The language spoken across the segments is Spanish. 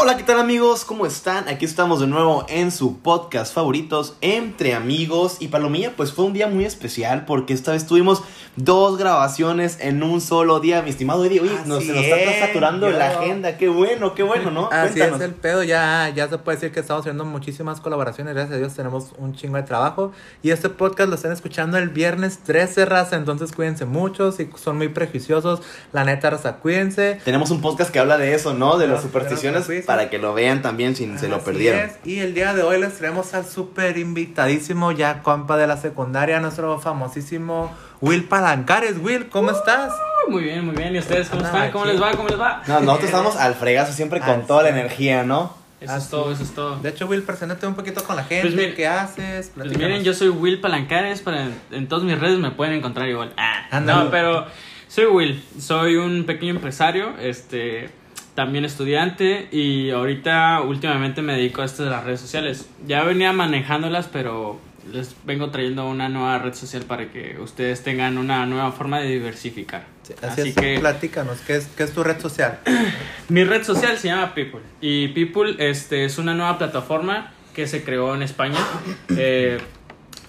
Hola, ¿qué tal amigos? ¿Cómo están? Aquí estamos de nuevo en su podcast favoritos, Entre Amigos. Y Palomilla, pues fue un día muy especial porque esta vez tuvimos dos grabaciones en un solo día, mi estimado Eddie. Oye, nos, se nos está es, saturando yo- la agenda. Qué bueno, qué bueno, ¿no? Así Cuéntanos. es el pedo, ya, ya se puede decir que estamos haciendo muchísimas colaboraciones, gracias a Dios tenemos un chingo de trabajo y este podcast lo están escuchando el viernes 13, raza, entonces cuídense mucho, si son muy prejuiciosos, la neta, raza, cuídense. Tenemos un podcast que habla de eso, ¿no? De las supersticiones para que lo vean también si se lo Así perdieron. es, Y el día de hoy les traemos al súper invitadísimo, ya compa de la secundaria, nuestro famosísimo Will Palancares. Will, ¿cómo estás? Muy bien, muy bien. ¿Y ustedes cómo están? ¿Cómo les va? ¿Cómo les va? No, nosotros estamos al fregazo siempre con toda la energía, ¿no? Eso es todo, eso es todo. De hecho, Will, preséntate un poquito con la gente, Pues miren- ¿qué haces? Pues miren, yo soy Will Palancares, para, en todas mis redes me pueden encontrar igual. Ah, no, pero soy Will, soy un pequeño empresario, este, también estudiante y ahorita últimamente me dedico a esto de las redes sociales. Ya venía manejándolas, pero les vengo trayendo una nueva red social para que ustedes tengan una nueva forma de diversificar. Sí, Así, Así es, que platícanos, ¿qué es, ¿qué es tu red social? Mi red social se llama People y People este, es una nueva plataforma que se creó en España. Eh,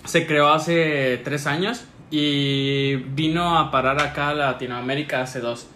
se creó hace tres años y vino a parar acá a Latinoamérica hace dos.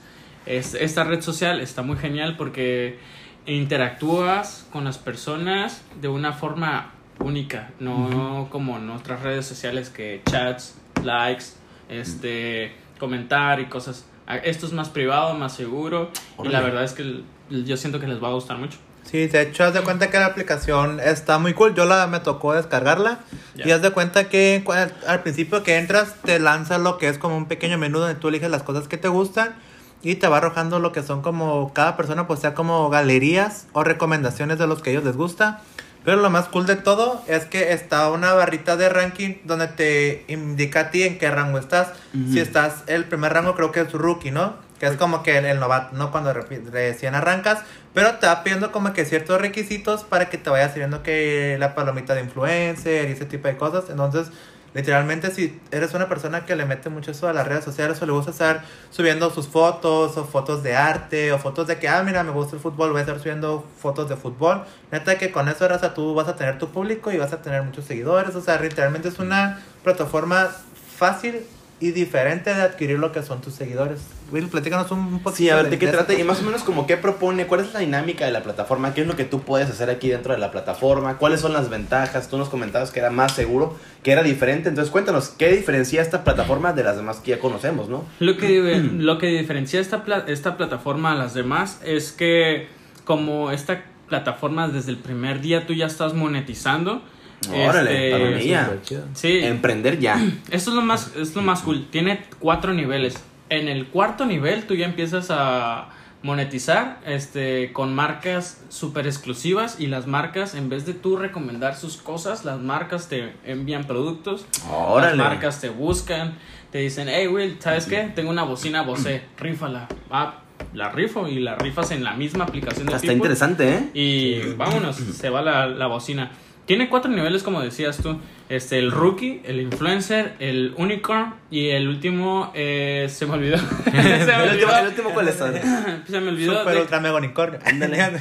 Es, esta red social está muy genial porque interactúas con las personas de una forma única, no como en otras redes sociales que chats, likes, este, comentar y cosas. Ah, Esto es más privado, más seguro y la verdad es que yo siento que les va a gustar mucho. Sí, de hecho, haz de cuenta que la aplicación está muy cool. Yo la me tocó descargarla. Y haz de cuenta que al principio que entras, te lanza lo que es como un pequeño menú donde tú eliges las cosas que te gustan. Y te va arrojando lo que son como cada persona, pues sea como galerías o recomendaciones de los que a ellos les gusta. Pero lo más cool de todo es que está una barrita de ranking donde te indica a ti en qué rango estás. Ujú. Si estás, el primer rango creo que es rookie, ¿no? Que es como que el, el novato, ¿no? Cuando recién arrancas. Pero te va pidiendo como que ciertos requisitos para que te vaya sirviendo que la palomita de influencer y ese tipo de cosas. Entonces, literalmente si eres una persona que le mete mucho eso a las redes sociales o le gusta estar subiendo sus fotos o fotos de arte o fotos de que, ah, mira, me gusta el fútbol, voy a estar subiendo fotos de fútbol. Neta que con eso, raza, tú vas a tener tu público y vas a tener muchos seguidores. O sea, literalmente es una plataforma fácil y diferente de adquirir lo que son tus seguidores. Will, platícanos un, poquito. Sí, a ver, ¿de qué trata? Y más o menos como qué propone, cuál es la dinámica de la plataforma, qué es lo que tú puedes hacer aquí dentro de la plataforma, cuáles son las ventajas, tú nos comentabas que era más seguro, que era diferente, entonces cuéntanos, ¿qué diferencia esta plataforma de las demás que ya conocemos, no? Lo que, lo que diferencia esta, pla- esta plataforma a las demás es que como esta plataforma desde el primer día tú ya estás monetizando. Órale, este. Sí, Emprender ya. esto es lo más, es lo más cool. Tiene cuatro niveles. En el cuarto nivel tú ya empiezas a monetizar este con marcas súper exclusivas y las marcas en vez de tú recomendar sus cosas las marcas te envían productos Órale. las marcas te buscan te dicen hey Will sabes qué tengo una bocina Bose rífala ah, la rifo y la rifas en la misma aplicación de Está People. interesante, ¿eh? Y vámonos, se va la, la bocina. Tiene cuatro niveles, como decías tú. Este, el rookie, el influencer, el unicorn y el último, eh, se me olvidó. se me ¿El último, olvidó. el último cuál es? se me olvidó. Super de- ultra mega unicornio.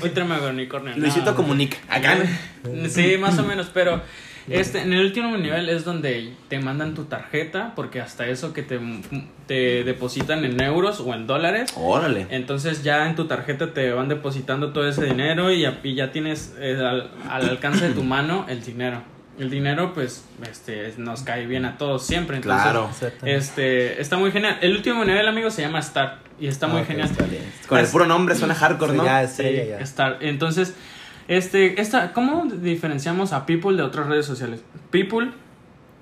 Ultra mega unicornio. Luisito no. Comunica. Acá. Sí, más o menos, pero este, en el último nivel es donde te mandan tu tarjeta, porque hasta eso que te, te depositan en euros o en dólares. Órale. Entonces ya en tu tarjeta te van depositando todo ese dinero y ya, y ya tienes eh, al, al alcance de tu mano el dinero. El dinero pues este nos cae bien a todos siempre. Entonces, Claro. Este está muy genial. El último nivel, amigo, se llama Star y está muy genial. está. Con el puro nombre suena hardcore, ¿no? Ya, Sí, estrella, ya. Star. Entonces, este, esta, ¿cómo diferenciamos a People de otras redes sociales? People,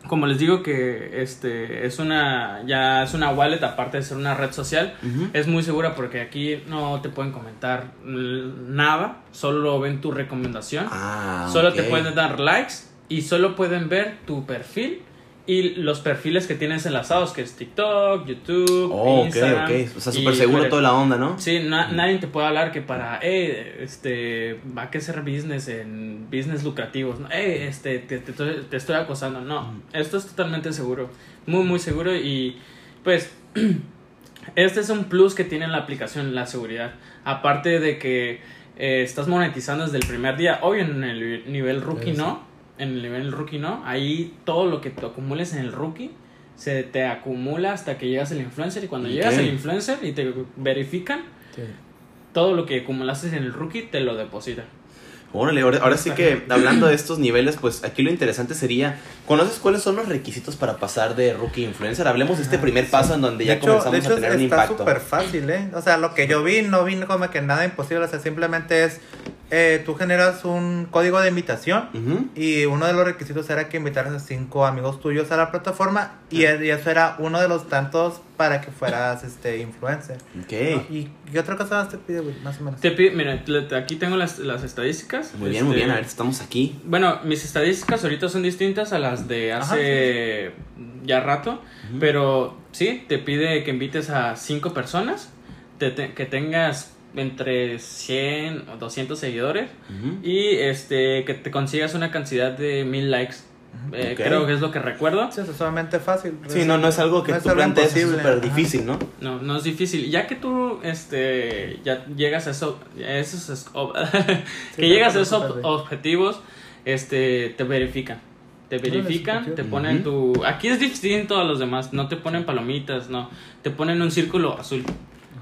como les digo que este es una ya es una wallet aparte de ser una red social, es muy segura porque aquí no te pueden comentar nada, solo ven tu recomendación, Ah, solo te pueden dar likes y solo pueden ver tu perfil y los perfiles que tienes enlazados, que es TikTok, YouTube, Oh, ok, Instagram. ok. O sea, súper seguro toda la onda, ¿no? Sí, na- nadie te puede hablar que para, eh, este, va a que hacer business en business lucrativos, ¿no? Eh, este, te, te estoy- te estoy acosando. No, esto es totalmente seguro, muy, muy seguro y, pues, este es un plus que tiene la aplicación, la seguridad. Aparte de que eh, estás monetizando desde el primer día. Obvio, en el nivel rookie no. En el nivel rookie no. Ahí todo lo que te acumules en el rookie se te acumula hasta que llegas al influencer. Y cuando llegas al influencer y te verifican, Sí. todo lo que acumulaste en el rookie te lo depositan. Órale, ahora, ahora sí que hablando de estos niveles, pues aquí lo interesante sería, ¿conoces cuáles son los requisitos para pasar de rookie a influencer? Hablemos de este primer paso en donde De ya hecho, comenzamos hecho a tener un está impacto. súper fácil, ¿eh? O sea, lo que yo vi, no vi como que nada imposible. O sea, simplemente es, eh, tú generas un código de invitación y uno de los requisitos era que invitaras a cinco amigos tuyos a la plataforma y, e- y eso era uno de los tantos para que fueras este influencer. Ok, ¿Y qué otra cosa más te pide, güey? Más o menos. Te pide, mira, aquí tengo las, las estadísticas. muy bien, muy Este, bien, a ver, estamos aquí. Bueno, mis estadísticas ahorita son distintas a las de Ajá, hace ya rato, pero sí, te pide que invites a cinco personas, te- te- que tengas entre 100 o 200 seguidores y este que te consigas una cantidad de mil likes. Eh. Creo que es lo que recuerdo. Sí, es sumamente fácil. Sí, no, no es algo que No es tú algo plantees, súper difícil, ¿no? No, no es difícil. Ya que tú este, ya llegas a, eso, a esos que Sí, llegas a esos objetivos, este, te verifican. Te verifican, te ponen tu... Aquí es distinto a los demás, no te ponen palomitas, no. Te ponen un círculo azul.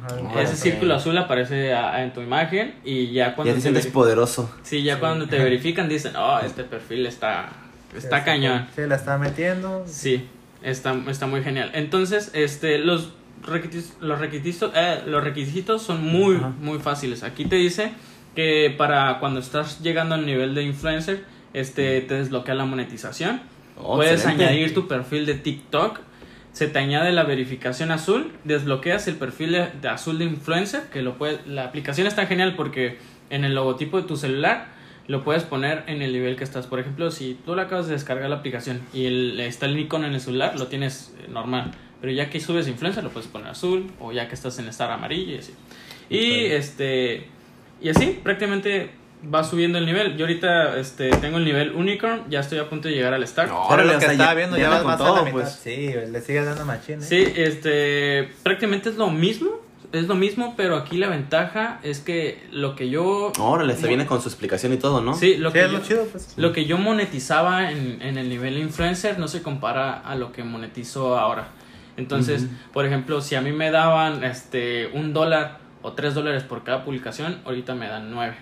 Ajá, Ese círculo azul aparece a- en tu imagen y ya cuando Ya te te sientes verifican- poderoso. Sí, ya Sí. cuando te verifican dicen, oh, este perfil está, está Sí, cañón. Sí, la está metiendo. Sí, está, está muy genial. Entonces, este, los requisitos, los requisitos, eh, los requisitos son muy, Ajá. muy fáciles. Aquí te dice que para cuando estás llegando al nivel de influencer, este, te desbloquea la monetización. Oh, Puedes excelente. añadir tu perfil de TikTok. Se te añade la verificación azul, desbloqueas el perfil de, de azul de influencer, que lo puedes, la aplicación está genial porque en el logotipo de tu celular lo puedes poner en el nivel que estás. Por ejemplo, si tú le acabas de descargar la aplicación y el- está el icono en el celular, lo tienes eh, normal. Pero ya que subes influencer, lo puedes poner azul, o ya que estás en estar amarillo y así. Y este y así prácticamente va subiendo el nivel. Yo ahorita este tengo el nivel unicorn, ya estoy a punto de llegar al star. No, Pero lo o que sea, estaba ya- viendo ya vas con más a todo, la mitad. pues. Sí, le sigue dando machine. ¿eh? Sí, este, prácticamente es lo mismo, es lo mismo, pero aquí la ventaja es que lo que yo... Órale, se viene con su explicación y todo, ¿no? Sí, lo Sí, que, es yo, lo chido, pues. lo que yo monetizaba en, en el nivel influencer no se compara a lo que monetizo ahora. Entonces, por ejemplo, si a mí me daban este un dólar o tres dólares por cada publicación, ahorita me dan nueve.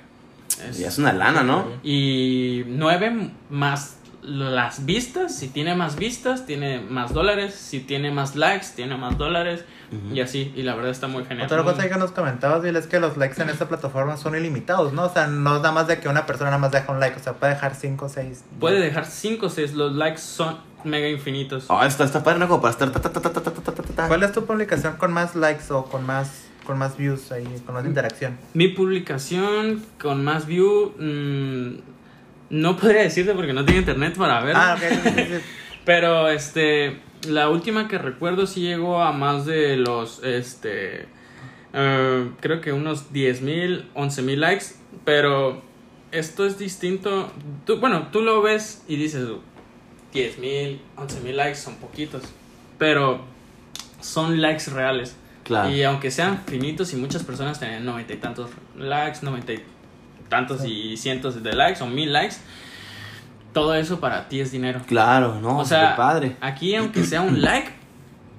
Es, ya es una lana, ¿no? Y 9 más las vistas, si tiene más vistas, tiene más dólares, si tiene más likes, tiene más dólares, y así, y la verdad está muy genial. Otra cosa que nos comentabas, Bill, es que los likes en esta plataforma son ilimitados, ¿no? O sea, no es nada más de que una persona nada más deja un like, o sea, puede dejar 5 o 6. Puede dejar 5 o 6, los likes son mega infinitos. Ah, oh, está, está padre, ¿no? Como para estar... Ta, ta, ta, ¿Cuál es tu publicación con más likes o con más con más views ahí, con más interacción? Mi publicación con más view, mm, no podría decirte porque no tengo internet para ver. Ah, ok. sí, sí, sí. Pero este, la última que recuerdo sí llegó a más de los, este, eh, creo que unos 10 mil, 11 mil likes. Pero esto es distinto. Tú, bueno, tú lo ves y dices, 10 mil, 11 mil likes son poquitos. Pero son likes reales. Claro. Y aunque sean finitos y muchas personas tienen noventa y tantos likes, noventa y tantos y cientos de likes o mil likes, todo eso para ti es dinero. Claro, no, o sea, qué padre. aquí aunque sea un like,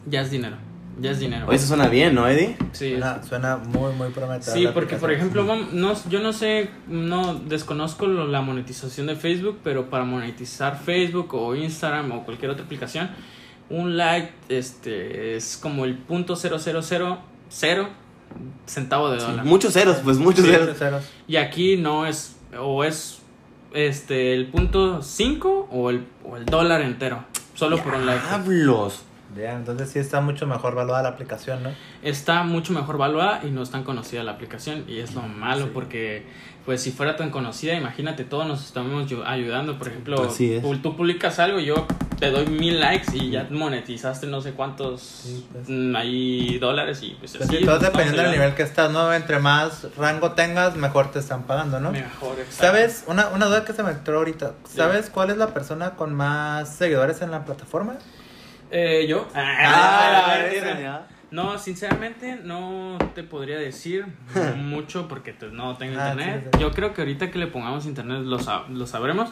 ya es dinero. Ya es dinero. Oye, eso suena bien, ¿no, Eddie? Sí, Suena, suena muy, muy prometedor. Sí, porque por ejemplo, no, yo no sé, no desconozco lo- la monetización de Facebook, pero para monetizar Facebook o Instagram o cualquier otra aplicación, un like este es como el punto cero cero cero cero centavo de dólar. Muchos ceros, pues muchos Sí, ceros. Ceros. Y aquí no es o es este el punto 5 o el, o el dólar entero, solo por un like. Diablos. Ya, entonces sí está mucho mejor valuada la aplicación, ¿no? está mucho mejor valuada y no es tan conocida la aplicación y es lo malo Sí. porque pues si fuera tan conocida imagínate todos nos estamos ayu- ayudando por ejemplo Así es. tú publicas algo yo te doy mil likes y ya monetizaste no sé cuántos Sí, pues. mm, ahí dólares y pues Pues así sí, todo dependiendo del nivel que estás, ¿no? Entre más rango tengas, mejor te están pagando, ¿no? mejor exacto. ¿Sabes? Una, una duda que se me entró ahorita. ¿Sabes cuál es la persona con más seguidores en la plataforma? Eh, yo Ah, Ah, esa, ya. No, sinceramente no te podría decir mucho porque pues, no tengo Ah, internet. sí, sí. Yo creo que ahorita que le pongamos internet lo, sab- lo sabremos.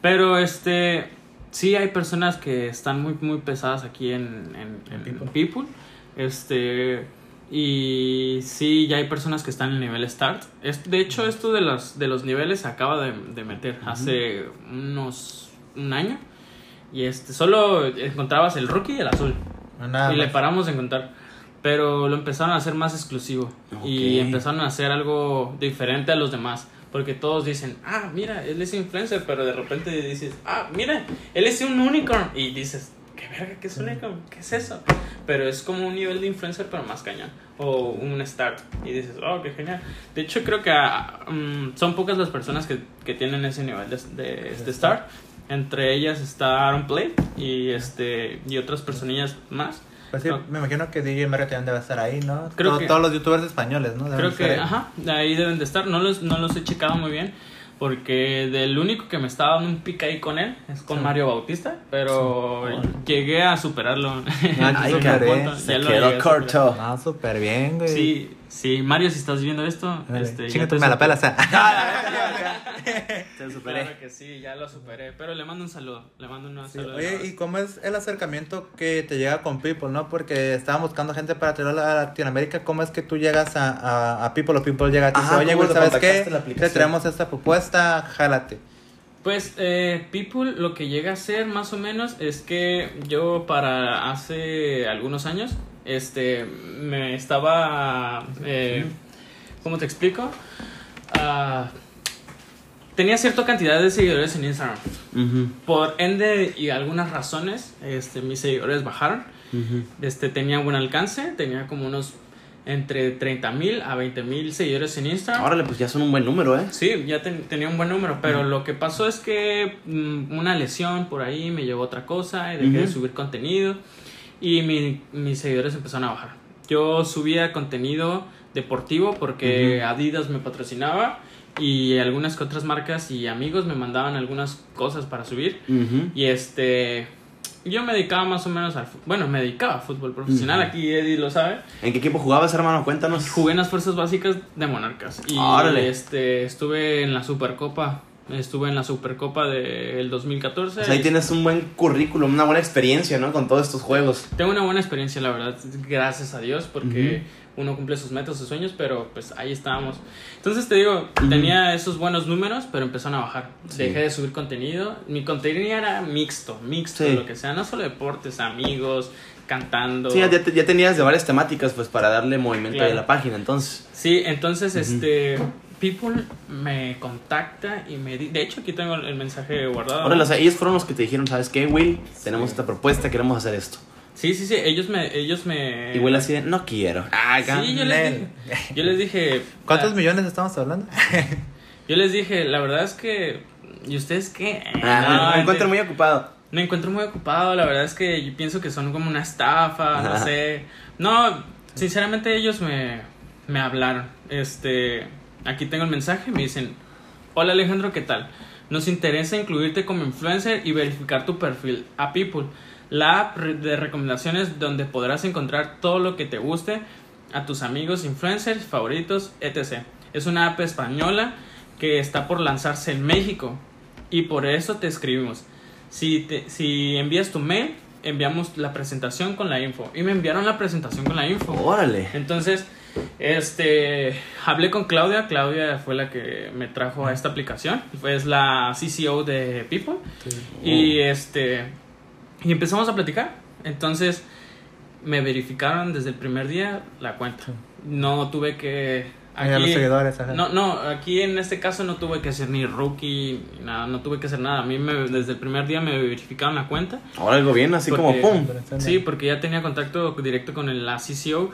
Pero este sí hay personas que están muy muy pesadas aquí en, en, En en People. People. Este y sí, ya hay personas que están en el nivel Start. Es, de hecho, esto de los, de los niveles se acaba de, de meter hace unos un año. Y este solo encontrabas el rookie y el azul. Nada y le paramos de encontrar. Pero lo empezaron a hacer más exclusivo. Y Ok. empezaron a hacer algo diferente a los demás. Porque todos dicen, ah, mira, él es influencer. Pero de repente dices, ah, mira, él es un unicorn. Y dices, ¿qué verga? ¿Qué es un unicorn? ¿Qué es eso? Pero es como un nivel de influencer, pero más cañón. O un start. Y dices, oh, qué genial. De hecho, creo que mm, son pocas las personas que, que tienen ese nivel de, de, de start. Entre ellas está Aaron Play y, este, y otras personillas más. Pues sí, No. me imagino que DJ Mario también debe estar ahí, ¿no? Creo Todo- que- Todos los youtubers españoles, ¿no? Deben Creo que, ahí. ajá, ahí deben de estar. No los, no los he checado muy bien. Porque del único que me estaba dando un pic ahí con él es con Sí. Mario Bautista. Pero llegué a superarlo. Ay, pronto, Se ya quedó corto. Ah, súper bien, güey. Sí, sí, Mario, si estás viendo esto, Dale. este, te me la pelas. Se superé. Claro que sí, ya lo superé. Pero le mando un saludo. Le mando un Sí, saludo. Oye, ¿y cómo es el acercamiento que te llega con People, no? Porque estaban buscando gente para traerlo a Latinoamérica. ¿Cómo es que tú llegas a, a, a People o People llega a ti? y Ajá, dice, Oye, ¿cómo güey, ¿sabes qué? Te traemos esta propuesta, jálate. Pues eh, People lo que llega a ser más o menos es que yo para hace algunos años este me estaba eh, ¿cómo te explico? Ah, tenía cierta cantidad de seguidores en Instagram. Por ende y algunas razones este mis seguidores bajaron. Este tenía buen alcance, tenía como unos entre 30 mil a 20 mil seguidores en Instagram. Órale, pues ya son un buen número, ¿eh? Sí, ya ten- tenía un buen número, pero lo que pasó es que mm, una lesión por ahí me llevó a otra cosa y dejé de subir contenido y mi- mis seguidores empezaron a bajar. Yo subía contenido deportivo porque. Adidas me patrocinaba y algunas que otras marcas y amigos me mandaban algunas cosas para subir y este yo me dedicaba más o menos al bueno, me dedicaba a fútbol profesional, aquí Eddie lo sabe. ¿En qué equipo jugabas, hermano? Cuéntanos. Jugué en las fuerzas básicas de Monarcas. Y Órale. este estuve en la Supercopa. Estuve en la Supercopa del 2014. O sea, ahí tienes un buen currículum, una buena experiencia, ¿no? Con todos estos juegos. Tengo una buena experiencia, la verdad. Gracias a Dios, porque uno cumple sus metas, sus sueños, pero pues ahí estábamos. Entonces te digo, tenía esos buenos números, pero empezaron a bajar. Sí. Dejé de subir contenido. Mi contenido era mixto, mixto, Sí. lo que sea. No solo deportes, amigos, cantando. Sí, ya, te- ya tenías de varias temáticas, pues, para darle movimiento Claro. a la página, entonces. Sí, entonces, este, People me contacta y me di- de hecho aquí tengo el mensaje guardado. Órale, o sea, ellos fueron los que te dijeron, ¿sabes qué, Will? Tenemos esta propuesta, queremos hacer esto. Sí, sí, sí, ellos me, ellos me. Y Will así de, no quiero. Ah, Sí, yo les dije. Yo les dije. ¿Cuántos ah, millones estamos hablando? Yo les dije, la verdad es que. ¿Y ustedes qué? Ah, No, me encuentro muy ocupado. Me encuentro muy ocupado, la verdad es que yo pienso que son como una estafa, no sé. No, sinceramente ellos me, me hablaron. Este, aquí tengo el mensaje, me dicen, hola Alejandro, ¿qué tal? Nos interesa incluirte como influencer y verificar tu perfil a People, la app de recomendaciones donde podrás encontrar todo lo que te guste a tus amigos influencers favoritos, etc. Es una app española que está por lanzarse en México y por eso te escribimos. Si, te- si envías tu mail, enviamos la presentación con la info. Y me enviaron la presentación con la info. Órale. Entonces, este, hablé con Claudia. Claudia fue la que me trajo a esta aplicación. Fue es la CCO de People. Y este, y empezamos a platicar. Entonces, me verificaron desde el primer día la cuenta. No tuve que Mira los seguidores, ajá. no, no, aquí en este caso no tuve que ser ni rookie, ni nada, no tuve que hacer nada. A mí me, desde el primer día me verificaron la cuenta. Ahora algo bien, así Porque- como pum. Sí, porque ya tenía contacto directo con el, la CCO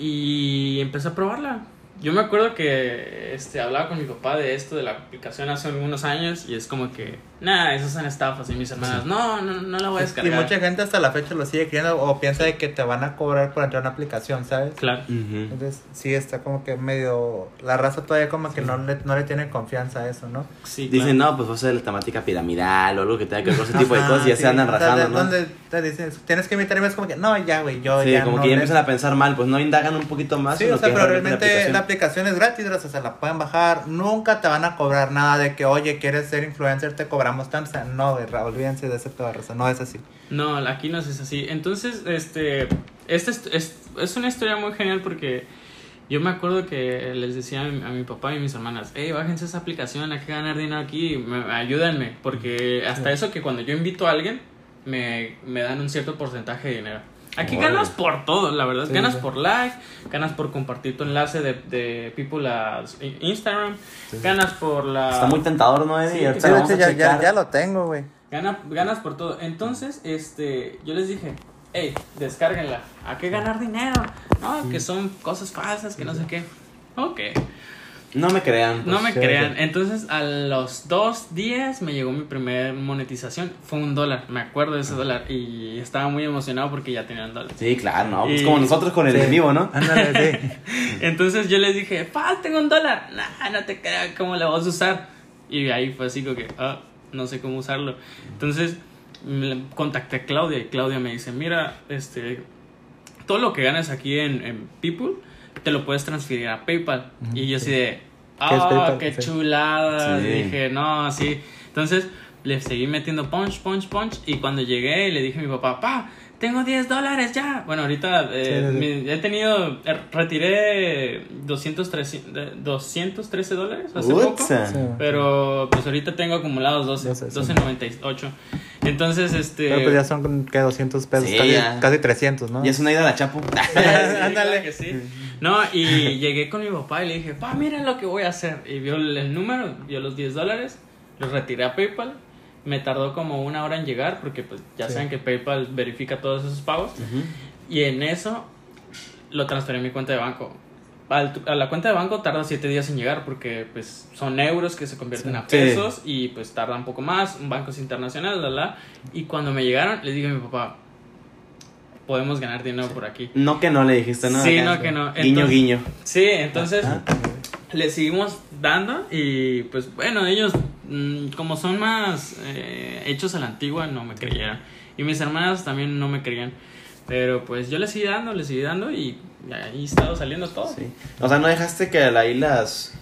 y empecé a probarla. Yo me acuerdo que este, hablaba con mi papá de esto, de la aplicación hace algunos años, y es como que, nada, esas son estafas. Y mis hermanas, no, no, no la voy a Y descargar. mucha gente hasta la fecha lo sigue creyendo o piensa de que te van a cobrar por entrar a una aplicación, ¿sabes? Claro. Entonces, sí, está como que medio... La raza todavía como que no le, no le tiene confianza a eso, ¿no? Sí, Dicen, claro. no, pues va a ser la temática piramidal o algo que tenga que ver con ese tipo de cosas y ya sí. se andan rajando, ¿no? Donde te dicen, tienes que invitarme, es como que, no, ya, güey, yo Sí, ya como no que ya le- empiezan a pensar mal, pues no indagan un poquito más. Sí, o lo sea, que pero realmente realmente la aplicación es gratis, o sea, se la pueden bajar. Nunca te van a cobrar nada de que, oye, quieres ser influencer, te cobramos tanto. O sea, no, olvídense de ese raza, no es así. No, aquí no es así. Entonces, este, este es, es, es una historia muy genial porque yo me acuerdo que les decía a mi, a mi papá y mis hermanas, hey, bájense esa aplicación, hay que ganar dinero aquí, me- ayúdenme, porque hasta eso que cuando yo invito a alguien, me, me dan un cierto porcentaje de dinero. Aquí ganas por todo, la verdad. Sí, ganas sí. por like, ganas por compartir tu enlace de, de People a Instagram, ganas por la... Está muy tentador, ¿no, Eddie? Ya, ya, ya lo tengo, güey. Gana, ganas por todo. Entonces, este, yo les dije, hey, descárguenla. ¿A qué ganar dinero? No, que son cosas falsas, que no sé qué. Ok, No me crean. no me sí, crean. sí. Entonces, a los dos días me llegó mi primer monetización. Fue un dólar, me acuerdo de ese dólar. Y estaba muy emocionado porque ya tenía un dólar. Sí, claro, no. Pues Y- como nosotros con el Sí. en vivo, ¿no? Ándale, sí. Entonces yo les dije, pa, tengo un dólar. Nah, no te creas, ¿cómo lo vas a usar? Y ahí fue así como que, ah, no sé cómo usarlo. Entonces me contacté a Claudia y Claudia me dice, mira, este, todo lo que ganas aquí en, en People, te lo puedes transferir a PayPal. Ujú, y yo sí. así de, ¿Qué ah, PayPal? qué Sí. chulada. Sí. Dije, no, así. Entonces le seguí metiendo punch, punch, punch. Y cuando llegué, le dije a mi papá, pa, tengo 10 dólares ya. Bueno, ahorita eh, Sí, sí, sí. mi- he tenido, eh, retiré 213, de- 213 dólares hace poco. Utsa. Sí. Pero pues ahorita tengo acumulados 12, 12, sí. 12.98. Entonces, este... Pero pues ya son, ¿qué? 200 pesos, Sí, casi, casi 300, ¿no? Y es una ida a la chapo. Sí, Ándale. claro que sí. No, y llegué con mi papá y le dije, pa, mira lo que voy a hacer. Y vio el, número, vio los 10 dólares, los retiré a PayPal. Me tardó como una hora en llegar porque pues ya Sí. saben que PayPal verifica todos esos pagos. Y en eso lo transferí a mi cuenta de banco. Al- a la cuenta de banco tarda 7 días en llegar porque pues son euros que se convierten a Sí. pesos y pues tarda un poco más, un banco es internacional, la la. Y cuando me llegaron, le dije a mi papá, podemos ganar dinero por aquí. No que no le dijiste nada. Sí, acá. no que no. Guiño, Entonces- guiño. Sí, entonces Ah. le seguimos dando y pues bueno, ellos mm, como son más eh, hechos a la antigua no me creyeron. Y mis hermanas también no me creían. Pero pues yo le seguí dando, le seguí dando y ahí estado saliendo todo. Sí. O sea, no dejaste que ahí las.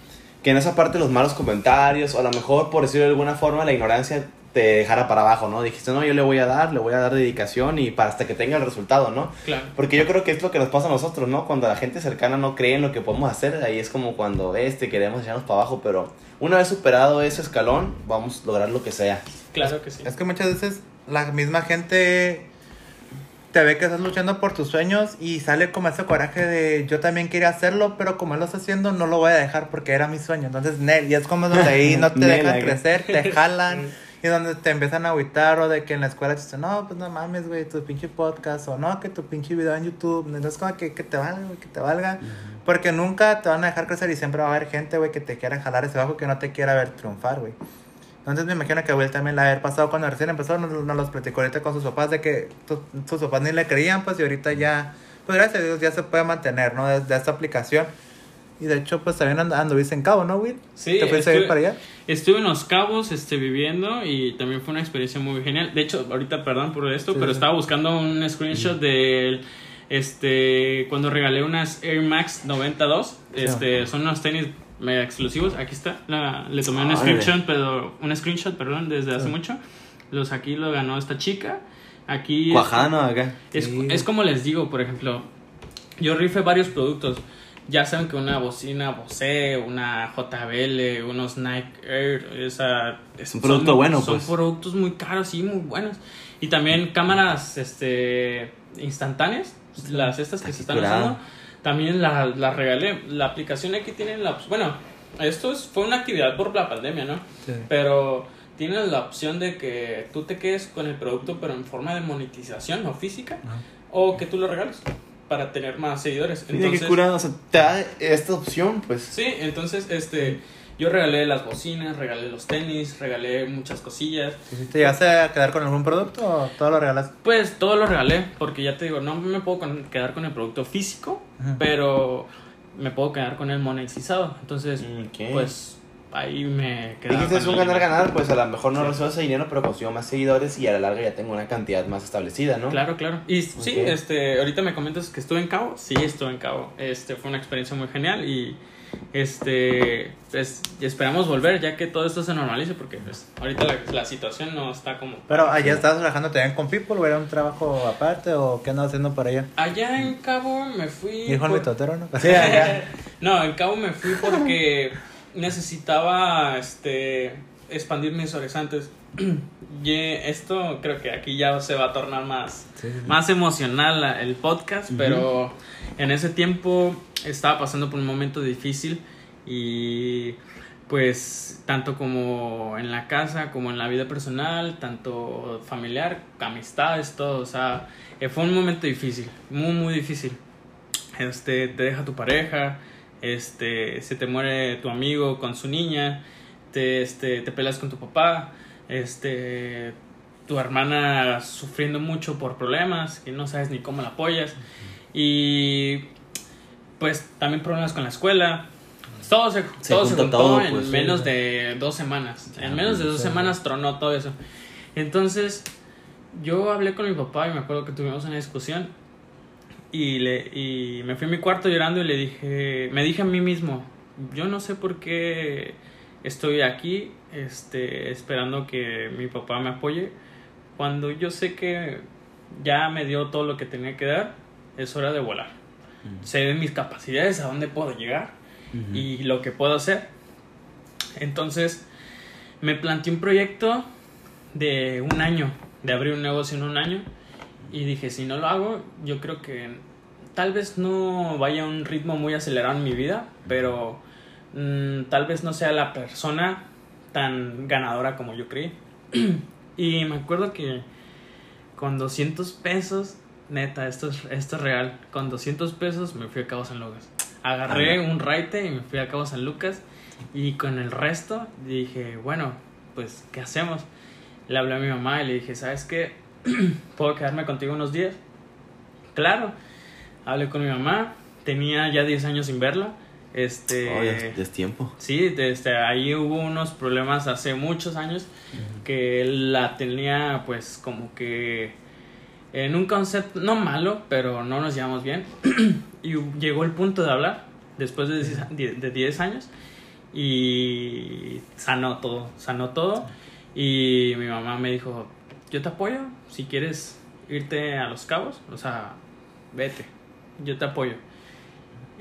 Que en esa parte los malos comentarios, o a lo mejor, por decirlo de alguna forma, la ignorancia te dejara para abajo, ¿no? Dijiste, no, yo le voy a dar, le voy a dar dedicación y para hasta que tenga el resultado, ¿no? Claro. Porque yo creo que es lo que nos pasa a nosotros, ¿no? Cuando la gente cercana no cree en lo que podemos hacer, ahí es como cuando este queremos echarnos para abajo, pero una vez superado ese escalón, vamos a lograr lo que sea. Claro que sí. Es que muchas veces la misma gente te ve que estás luchando por tus sueños y sale como ese coraje de yo también quería hacerlo, pero como él lo está haciendo, no lo voy a dejar porque era mi sueño. Entonces, Nel, y es como donde ahí no te dejan crecer, te jalan. Y donde te empiezan a agüitar o de que en la escuela te dicen, no, pues no mames, güey, tu pinche podcast o no, que tu pinche video en YouTube. Entonces, como que, que te valga, güey, que te valga. Porque nunca te van a dejar crecer y siempre va a haber gente, güey, que te quiera jalar ese bajo que no te quiera ver triunfar, güey. Entonces me imagino que a Will también la haber pasado cuando recién empezó, nos, nos los platicó ahorita con sus papás de que tu- sus papás ni le creían, pues y ahorita ya, pues gracias a Dios ya se puede mantener, ¿no? Desde esta aplicación. Y de hecho, pues también and- anduviste en Cabo, ¿no, Will? Sí, ¿Te fuiste a ir para allá? Estuve en Los Cabos este, viviendo y también fue una experiencia muy genial. De hecho, ahorita perdón por esto, Sí, pero sí. estaba buscando un screenshot de este cuando regalé unas Air Max 92. Este, son unos tenis mega exclusivos. Aquí está. La- le tomé un Órale. screenshot, pero un screenshot, perdón, desde hace Sí. mucho. Los aquí lo ganó esta chica. Aquí Cuajano acá. es, Sí. es como les digo, por ejemplo, yo rifé varios productos. Ya saben que una bocina Bose, una JBL, unos Nike Air, esa, Es un producto bueno, Son pues. productos muy caros y muy buenos. Y también cámaras este, instantáneas, las estas que se están usando, también las las regalé. La aplicación aquí tiene la... Bueno, esto es- fue una actividad por la pandemia, ¿no? Sí. Pero tienes la opción de que tú te quedes con el producto, pero en forma de monetización, no física, o que tú lo regales. Para tener más seguidores. Mira qué Entonces, curado, o sea, te da esta opción, pues. Sí, entonces, este, yo regalé las bocinas, regalé los tenis, regalé muchas cosillas. ¿Te llegaste a quedar con algún producto o todo lo regalas? Pues todo lo regalé, porque ya te digo, no me puedo quedar con el producto físico, pero me puedo quedar con el monetizado. Entonces, Ok. pues ahí me quedé. Dijiste es un ganar-ganar, pues a lo mejor no recibo ese dinero, pero consigo más seguidores y a la larga ya tengo una cantidad más establecida, ¿no? Claro, claro. Y sí, este, ahorita me comentas que estuve en Cabo. Sí, estuve en Cabo. Este, fue una experiencia muy genial y este, pues esperamos volver ya que todo esto se normalice porque pues ahorita la, la situación no está como... Pero allá estabas trabajando también con People o era un trabajo aparte o qué andabas haciendo por allá? Allá en Cabo me fui... Dijo el por- mitotero, ¿no? Sí, allá. no, en Cabo me fui porque necesitaba este expandir mis horizontes. y esto creo que aquí ya se va a tornar más, Sí, sí, sí. más emocional el podcast, pero en ese tiempo estaba pasando por un momento difícil y pues tanto como en la casa como en la vida personal, tanto familiar, amistades, todo, o sea, eh, fue un momento difícil, muy muy difícil. Este, te deja tu pareja, este, se te muere tu amigo con su niña, te, este, te peleas con tu papá, este, tu hermana sufriendo mucho por problemas que no sabes ni cómo la apoyas y pues también problemas con la escuela. Todo se, Se todo se juntó todo, en pues, sí. menos de dos semanas. Ya, en menos de dos semanas tronó todo eso. Entonces, yo hablé con mi papá y me acuerdo que tuvimos una discusión y, le, y me fui a mi cuarto llorando y le dije, me dije a mí mismo, yo no sé por qué estoy aquí este, esperando que mi papá me apoye cuando yo sé que ya me dio todo lo que tenía que dar, es hora de volar. Sé de mis capacidades, a dónde puedo llegar y lo que puedo hacer. Entonces, me planteé un proyecto de un año, de abrir un negocio en un año. Y dije, si no lo hago, yo creo que tal vez no vaya a un ritmo muy acelerado en mi vida, pero mm, tal vez no sea la persona tan ganadora como yo creí. y me acuerdo que con 200 pesos, neta, esto es, esto es real, con 200 pesos me fui a Cabo San Lucas. Agarré un raite y me fui a Cabo San Lucas y con el resto dije, bueno, pues, ¿qué hacemos? Le hablé a mi mamá y le dije, ¿sabes qué? ¿Puedo quedarme contigo unos días? Claro. Hablé con mi mamá, tenía ya 10 años sin verla. Este, Oh, ya, ya es tiempo. Sí, desde ahí hubo unos problemas hace muchos años que la tenía pues como que en un concepto, no malo, pero no nos llevamos bien. y llegó el punto de hablar después de 10 die- de 10 años y sanó todo, sanó todo. Y mi mamá me dijo, yo te apoyo, si quieres irte a los cabos, o sea, vete, yo te apoyo.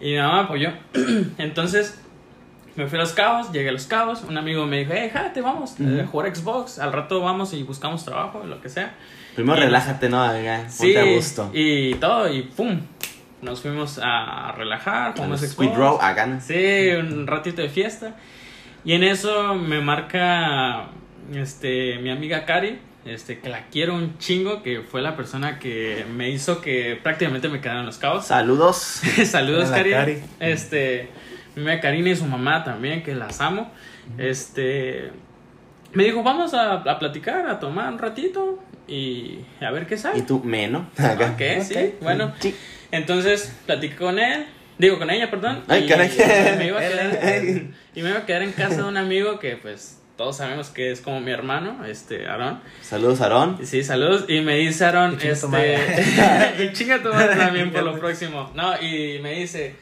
Y mi mamá me apoyó. Entonces, me fui a los cabos, llegué a los cabos, un amigo me dijo, hey, jálate, vamos, Ujú. a jugar Xbox, al rato vamos y buscamos trabajo, lo que sea. Primero Y- relájate, ¿no? Venga, Sí, ponte a gusto. y todo, y pum, nos fuimos a relajar, jugamos. Sweet Row a ganas. Sí, un ratito de fiesta. Y en eso me marca este mi amiga Cari, este que la quiero un chingo, que fue la persona que me hizo que prácticamente me quedaran los cabos. Saludos. Saludos, Cari. Cari. Este, mi amiga Karina y su mamá también, que las amo. Este, me dijo, vamos a, a platicar, a tomar un ratito y a ver qué sale. Y tú, menos. Ok, sí, bueno. Sí. Entonces platiqué con él, digo con ella, perdón. Ay, y caray. Me iba a quedar, y me iba a quedar en casa de un amigo que pues todos sabemos que es como mi hermano, este, Aarón. Saludos, Aarón. Y Sí, saludos. Y me dice Aarón, este. y chinga tu madre también por lo próximo. No, y me dice,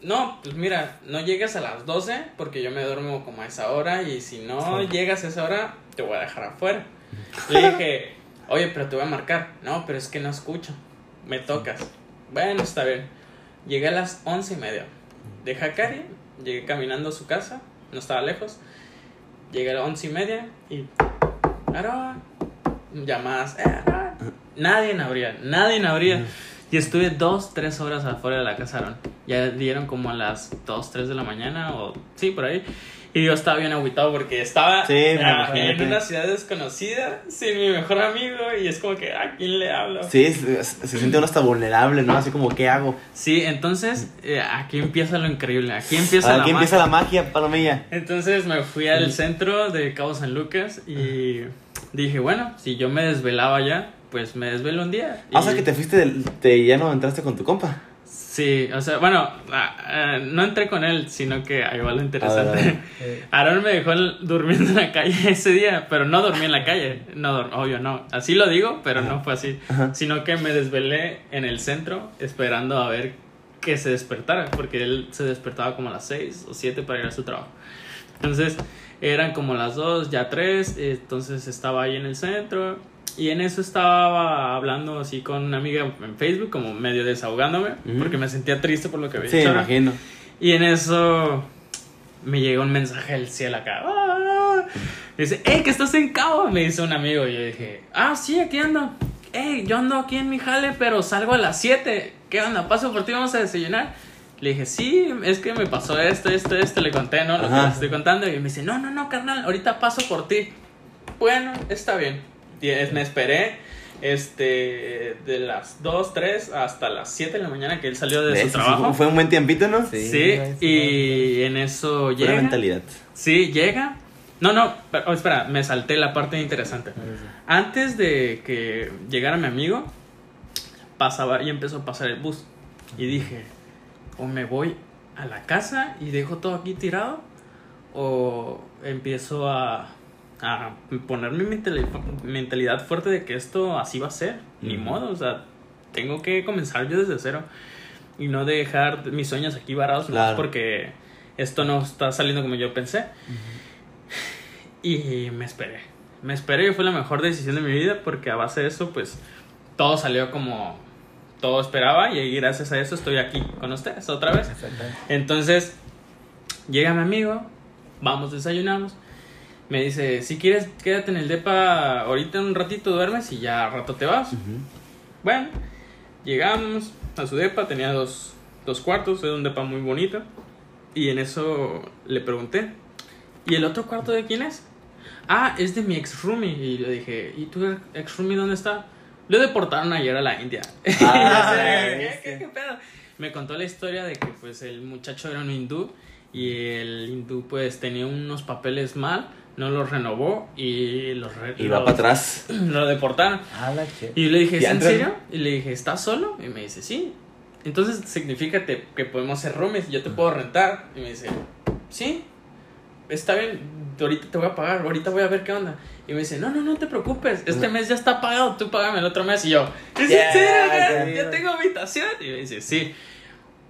no, pues mira, no llegas a las 12 porque yo me duermo como a esa hora y si no llegas a esa hora, te voy a dejar afuera. Le dije, oye, pero te voy a marcar. No, pero es que no escucho. Me tocas. Bueno, está bien. Llegué a las once y media. Dejé a Cari, llegué caminando a su casa, no estaba lejos. Llegué a las once y media y. Aarón, llamadas. "Eh, Aarón". Nadie abría, nadie abría. Y estuve dos, tres horas afuera de la casa. Ya dieron como a las dos, tres de la mañana, o sí, por ahí. Y yo estaba bien agüitado porque estaba Sí, me ah, imagino en una ciudad desconocida, sin mi mejor amigo, y es como que, ¿a quién le hablo? Sí, se, se siente uno hasta vulnerable, ¿no? Así como, ¿qué hago? Sí, entonces eh, aquí empieza lo increíble, aquí empieza Aquí la empieza magia. la magia, Palomilla. Entonces me fui al centro de Cabo San Lucas y dije, bueno, si yo me desvelaba ya, pues me desvelo un día. Ah, o Y- sea que te fuiste, del, te, ya no entraste con tu compa. Sí, o sea, bueno, ah, ah, no entré con él, sino que ahí va lo interesante. Ver. Eh, Aaron me dejó el- durmiendo en la calle ese día, pero no dormí en la calle. No, obvio, no. Así lo digo, pero no fue así. Ajá. Sino que me desvelé en el centro esperando a ver que se despertara, porque él se despertaba como a las 6 o 7 para ir a su trabajo. Entonces, eran como las 2, ya 3, entonces estaba ahí en el centro. Y en eso estaba hablando así con una amiga en Facebook, como medio desahogándome, porque me sentía triste por lo que había Sí, Aaron. imagino. Y en eso me llegó un mensaje del cielo acá. ¡Ah! Dice, hey, que estás en Cabo, me dice un amigo. Y yo dije, ah, sí, aquí ando. Hey, yo ando aquí en mi jale, pero salgo a las 7. ¿Qué onda? ¿Paso por ti? ¿Vamos a desayunar? Le dije, sí, es que me pasó esto, esto, esto. Le conté, ¿no? Lo que les estoy contando. Y me dice, no, no, no, carnal, ahorita paso por ti. Bueno, está bien. Me esperé este de las 2, 3 hasta las 7 de la mañana que él salió de ¿Ves? su trabajo. Fue un buen tiempito, ¿no? Sí. Sí, y en eso llega. mentalidad. Sí, llega. No, no, pero- oh, espera, me salté la parte interesante. Antes de que llegara mi amigo, pasaba y empezó a pasar el bus. Y dije, o me voy a la casa y dejo todo aquí tirado, o empiezo a, a poner mi mentali- mentalidad fuerte de que esto así va a ser. Ni Ujú. modo, o sea, tengo que comenzar yo desde cero y no dejar mis sueños aquí varados Claro. porque esto no está saliendo como yo pensé. Y me esperé. Me esperé y fue la mejor decisión de mi vida porque a base de eso, pues, todo salió como todo esperaba y gracias a eso estoy aquí con ustedes otra vez. Entonces, llega mi amigo, vamos, desayunamos. Me dice, si quieres, quédate en el depa ahorita un ratito, duermes y ya al rato te vas. Ujú. Bueno, llegamos a su depa, tenía dos, dos cuartos, era un depa muy bonito. Y en eso le pregunté, ¿y el otro cuarto de quién es? Ah, es de mi ex roomie. Y le dije, ¿y tu ex roomie dónde está? Lo deportaron ayer a la India. Ah, ¿Qué, sí. qué- qué pedo? Me contó la historia de que pues el muchacho era un hindú y el hindú pues tenía unos papeles mal, no los renovó y los re- Y va los- para atrás. lo deportaron. Ah. Y le dije, ¿es en serio? Y le dije, ¿estás solo? Y me dice, sí. Entonces significa que podemos ser roomies, yo te puedo rentar. Y me dice, sí, está bien, ahorita te voy a pagar, ahorita voy a ver qué onda. Y me dice, no, no, no te preocupes, este mes ya está pagado, tú págame el otro mes. Y yo, ¿es en serio? ya, ¿Ya, ya. tengo habitación? Y me dice, sí.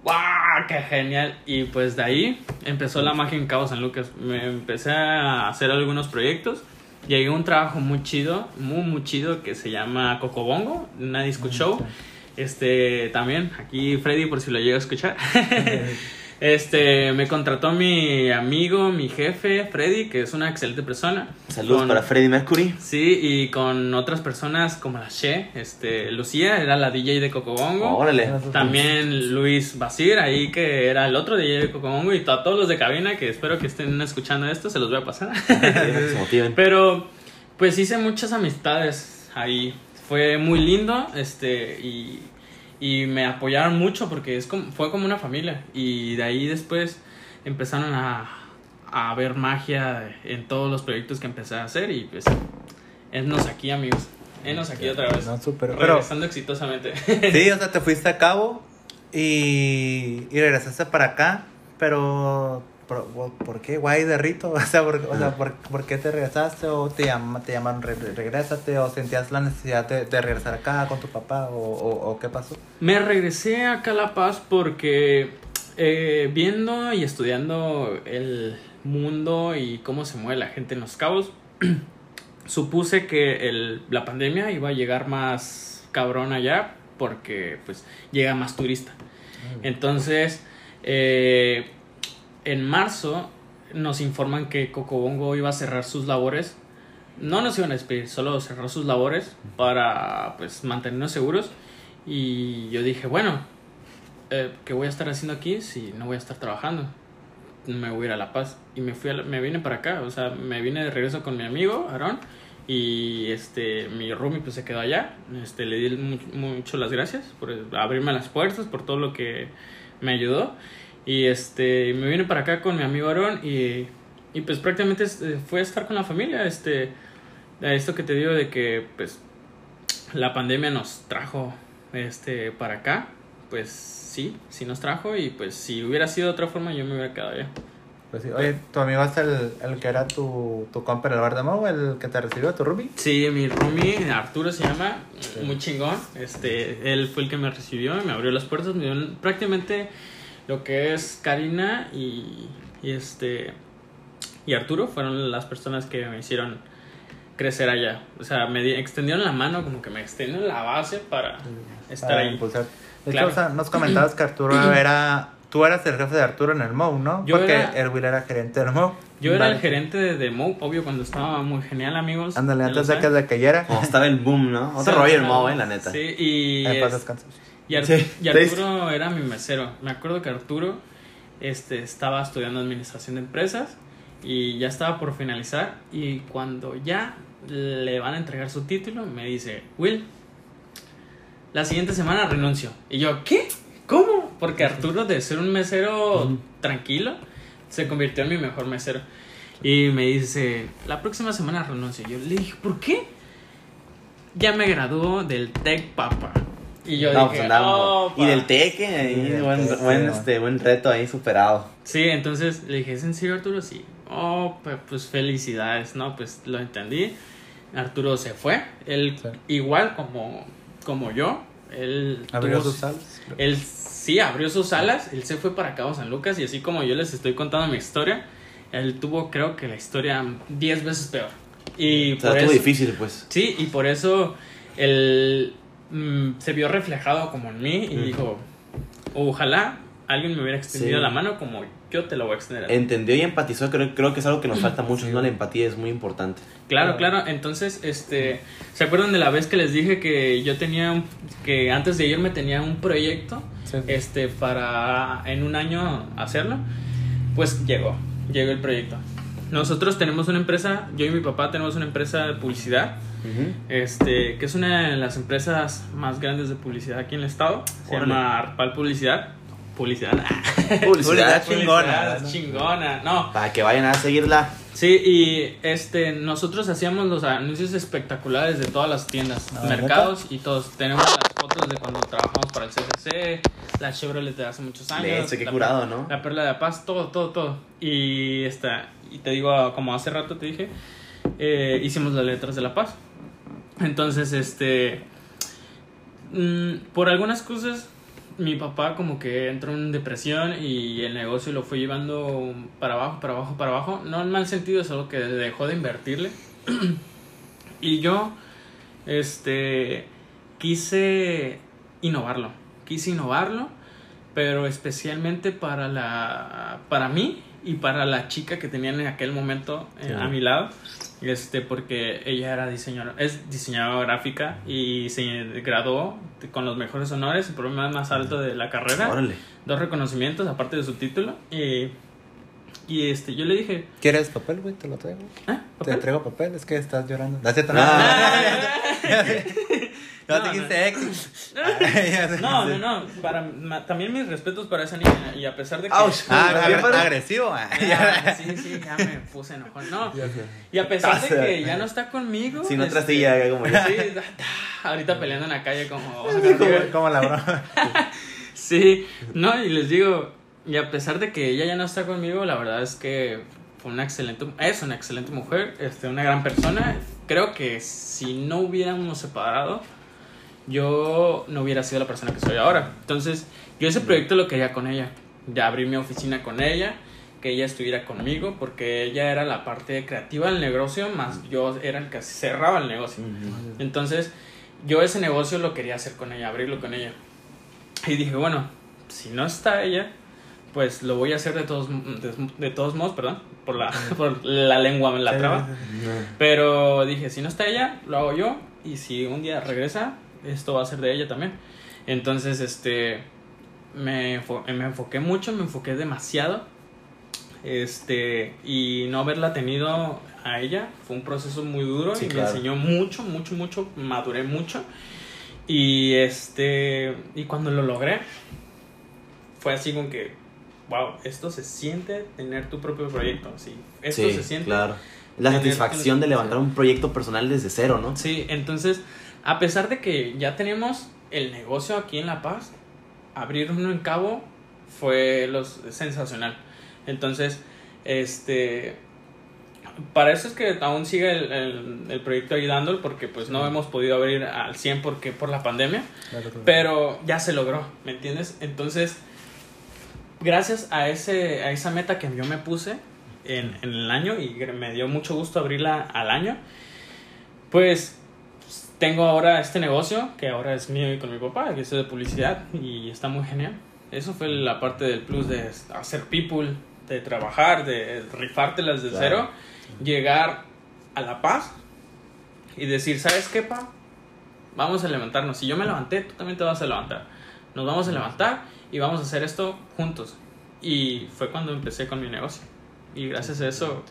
¡Wow! ¡Qué genial! Y pues de ahí empezó la magia en Cabo San Lucas. Me empecé a hacer algunos proyectos. Llegué a un trabajo muy chido, muy, muy chido, que se llama Cocobongo, una disco show. Este, también, aquí Freddy, por si lo llega a escuchar. Este, me contrató mi amigo, mi jefe, Freddy, que es una excelente persona. Saludos Con- para Freddie Mercury. Sí, y con otras personas como la She, este, Lucía, era la DJ de Cocobongo. Órale. También Luis Basir, ahí que era el otro DJ de Cocobongo, y a todos los de cabina que espero que estén escuchando esto, se los voy a pasar. Se motiven. Pero, pues hice muchas amistades ahí. Fue muy lindo, este, y, y me apoyaron mucho porque es como, fue como una familia. Y de ahí después empezaron a, a ver magia en todos los proyectos que empecé a hacer y pues, enos aquí amigos, enos aquí otra vez. No. Pero, Regresando exitosamente. sí, o sea, te fuiste a cabo y, y regresaste para acá, pero ¿por, por qué? Guay de rito, o sea, ¿por, o sea, ¿por, por qué te regresaste? ¿O te, llama, te llamaron re- regrésate? ¿O sentías la necesidad de, de regresar acá con tu papá? ¿O, o, o qué pasó? Me regresé acá a La Paz porque eh, viendo y estudiando el mundo y cómo se mueve la gente en los cabos, supuse que el- la pandemia iba a llegar más cabrón allá porque pues llega más turista. Entonces, eh, en marzo nos informan que Cocobongo iba a cerrar sus labores. No nos iban a despedir, solo cerrar sus labores para pues mantenernos seguros. Y yo dije, bueno, eh, ¿qué voy a estar haciendo aquí si no voy a estar trabajando? me voy a ir a La Paz. Y me, fui a la- me vine para acá, o sea, me vine de regreso con mi amigo, Aarón. Y este, mi roomie pues se quedó allá. Este, le di mu- mucho las gracias por abrirme las puertas, por todo lo que me ayudó. Y este, me vine para acá con mi amigo Aarón y, y pues prácticamente este, fue a estar con la familia. Este, esto que te digo de que pues la pandemia nos trajo este para acá, pues sí, sí nos trajo y pues si hubiera sido de otra forma yo me hubiera quedado allá. Pues sí. Oye, ¿tu amigo es el, el que era tu, tu compa en el bar de Mau, el que te recibió, tu roomie? Sí, mi roomie Arturo se llama, muy chingón. Este, él fue el que me recibió, me abrió las puertas, me dio prácticamente lo que es Karina y, y este y Arturo fueron las personas que me hicieron crecer allá. O sea, me di- extendieron la mano, como que me extendieron la base para estar Para ahí. impulsar. De Claro. hecho, o sea, nos comentabas que Arturo era... Tú eras el jefe de Arturo en el Mau, ¿no? Yo Porque era- Erwin era gerente del Mau. Yo era el gerente de, de Mo, obvio, cuando estaba muy genial, amigos. Ándale, antes de que de cayera. Como estaba el boom, ¿no? Otro Sí, rollo el. Mau, eh, la neta. Sí, y, Ahí es- y, Ar- Sí, y Arturo era mi mesero. Me acuerdo que Arturo este, estaba estudiando administración de empresas y ya estaba por finalizar. Y cuando ya le van a entregar su título, me dice, Will, la siguiente semana renuncio. Y yo, ¿qué? ¿Cómo? Porque Arturo, de ser un mesero tranquilo, se convirtió en mi mejor mesero. Y me dice, la próxima semana renuncio. Yo le dije, ¿por qué? Ya me graduó del Tech Papa. Y yo No, pues dije, andábamos. "Oh, y pa". del Y del buen, buen, este, buen reto ahí superado. Sí, entonces le dije, ¿es en serio Arturo? Sí. Oh, pues, pues felicidades, ¿no? Pues lo entendí. Arturo se fue. Él, Sí. igual como, como yo, él Abrió tuvo- sus salas. Él sí abrió sus alas, él se fue para Cabo San Lucas y así como yo les estoy contando mi historia, él tuvo creo que la historia 10 veces peor. Y O sea, por eso, difícil, pues. Sí, y por eso él mm, se vio reflejado como en mí y dijo, ojalá alguien me hubiera extendido Sí. la mano como yo te lo voy a extender. a ti". Entendió y empatizó, creo, creo que es algo que nos falta mucho, Sí. ¿no? La empatía es muy importante. Claro, Claro. claro. Entonces, este, ¿se acuerdan de la vez que les dije que yo tenía un, que antes de irme tenía un proyecto, Sí. este, para en un año hacerlo? Pues llegó, llegó el proyecto. Nosotros tenemos una empresa, yo y mi papá tenemos una empresa de publicidad, este, que es una de las empresas más grandes de publicidad aquí en el estado. Se Órale. llama Arpal Publicidad. Publicidad. Publicidad. chingona. Publicidad chingona. No, Para que vayan a seguirla. Sí, y este, nosotros hacíamos los anuncios espectaculares de todas las tiendas, Ah, mercados y todos. Tenemos las fotos de cuando trabajamos para el CCC, la Chevrolet de hace muchos años. Leche, qué la, curado, ¿no? La Perla de la Paz, todo, todo, todo. Y esta, y te digo, como hace rato te dije, eh, hicimos las letras de la Paz. Entonces, este, mm, por algunas cosas, mi papá como que entró en depresión y el negocio lo fue llevando para abajo, para abajo, para abajo. No en mal sentido, solo que dejó de invertirle. y yo, este, quise innovarlo. Quise innovarlo, pero especialmente para la, para mí y para la chica que tenía en aquel momento eh, Sí. a mi lado. Este, porque ella era diseñadora, es diseñadora gráfica y se graduó con los mejores honores, el premio más alto de la carrera, Órale. dos reconocimientos aparte de su título. Y, y este, yo le dije, ¿Quieres papel, güey? Te lo traigo. ¿ah? Te traigo papel, es que estás llorando. No. No, No, te no. quise ex. No, no, no. Para, ma- también mis respetos para esa niña. Y a pesar de que. Ouch. Ah, Ah, pero- agresivo. ah. Ah, sí, sí, ya me puse enojón. No. Y a pesar de que ya no está conmigo. Sin otra este, silla, como yo. Sí, ahorita peleando en la calle como. Como- Como la broma. Sí, no, y les digo, y a pesar de que ella ya no está conmigo, la verdad es que fue una excelente, es una excelente mujer, este, una gran persona. Creo que si no hubiéramos separado, yo no hubiera sido la persona que soy ahora. Entonces, yo ese proyecto lo quería con ella, de abrir mi oficina con ella, que ella estuviera conmigo, porque ella era la parte creativa del negocio, más yo era el que cerraba el negocio. Entonces, yo ese negocio lo quería hacer con ella, abrirlo con ella. Y dije, bueno, si no está ella, pues lo voy a hacer de todos, de, de todos modos, perdón, por la, por la lengua me la traba. Pero dije, si no está ella, lo hago yo. Y si un día regresa, esto va a ser de ella también. Entonces, este, me, me enfoqué mucho, me enfoqué demasiado. Este, y no haberla tenido a ella fue un proceso muy duro Sí, y claro. me enseñó mucho, mucho, mucho, maduré mucho. Y este, y cuando lo logré, fue así como que, wow, esto se siente tener tu propio proyecto, sí. Esto sí, se siente claro. La satisfacción de levantar un proyecto personal desde cero, ¿no? Sí, entonces, a pesar de que ya teníamos el negocio aquí en La Paz, abrir uno en Cabo fue los, sensacional. Entonces, este, para eso es que aún sigue el, el, el proyecto ahí dándole, porque pues no hemos podido abrir al 100 porque, por la pandemia, pero ya se logró, ¿me entiendes? Entonces, gracias a, ese, a esa meta que yo me puse en, en el año y me dio mucho gusto abrirla al año, pues tengo ahora este negocio que ahora es mío y con mi papá, que es de publicidad y está muy genial. Eso fue la parte del plus de hacer people, de trabajar, de rifártelas de Claro. cero, llegar a La Paz y decir, ¿sabes qué, pa? Vamos a levantarnos. Si yo me levanté, tú también te vas a levantar. Nos vamos a levantar y vamos a hacer esto juntos. Y fue cuando empecé con mi negocio. Y gracias a eso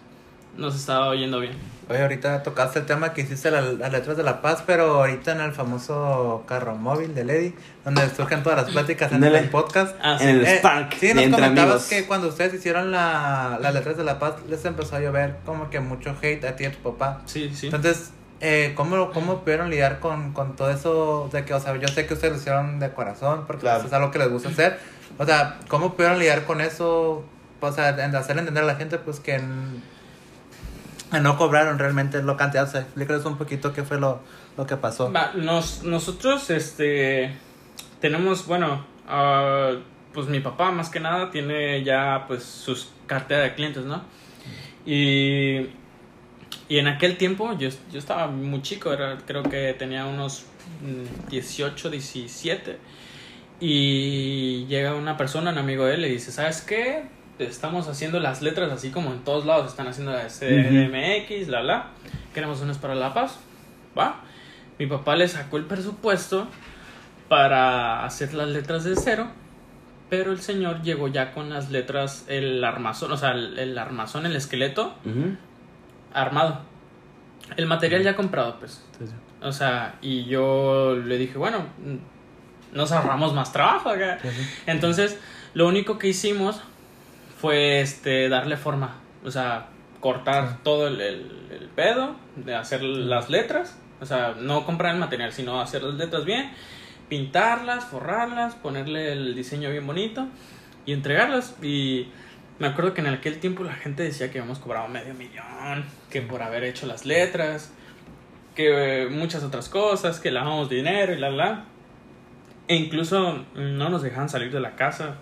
nos estaba yendo bien. Oye, ahorita tocaste el tema que hiciste la- las letras de La Paz, pero ahorita en el famoso carro móvil de Lady, donde surgen todas las pláticas en el podcast. Ah, sí. En el Eh, Spark sí, nos Entre comentabas Amigos. que cuando ustedes hicieron la, las letras de La Paz, les empezó a llover como que mucho hate a ti y a tu papá. Sí, sí. Entonces, eh, ¿cómo, ¿cómo pudieron lidiar con, con todo eso? De que, o sea, yo sé que ustedes lo hicieron de corazón, porque Claro. eso es algo que les gusta hacer. O sea, ¿cómo pudieron lidiar con eso? O sea, en hacer entender a la gente, pues, que en- que no cobraron realmente lo cantidad. O sea, explícales un poquito qué fue lo, lo que pasó. Nos, nosotros, este, tenemos, bueno, ah, pues mi papá más que nada tiene ya pues sus cartera de clientes, ¿no? Y, y en aquel tiempo yo, yo estaba muy chico, era, creo que tenía unos mm, 18, 17. Y llega una persona, un amigo de él, y dice, ¿sabes qué? Estamos haciendo las letras así como en todos lados están haciendo la CDMX, la la. Queremos unas para La Paz. ¿Va? Mi papá le sacó el presupuesto para hacer las letras de cero. Pero el señor llegó ya con las letras, el armazón, o sea, el, el armazón, el esqueleto Ujú. armado. El material ya comprado, pues. O sea, y yo le dije, bueno, mm, nos ahorramos más trabajo acá. Entonces, lo único que hicimos fue este darle forma. O sea, cortar Sí. todo el, el, el pedo, de hacer las letras. O sea, no comprar el material, sino hacer las letras bien, pintarlas, forrarlas, ponerle el diseño bien bonito y entregarlas. Y me acuerdo que en aquel tiempo la gente decía que habíamos cobrado medio millón, que por haber hecho las letras, que muchas otras cosas, que lavamos dinero y la la. E incluso no nos dejaban salir de la casa,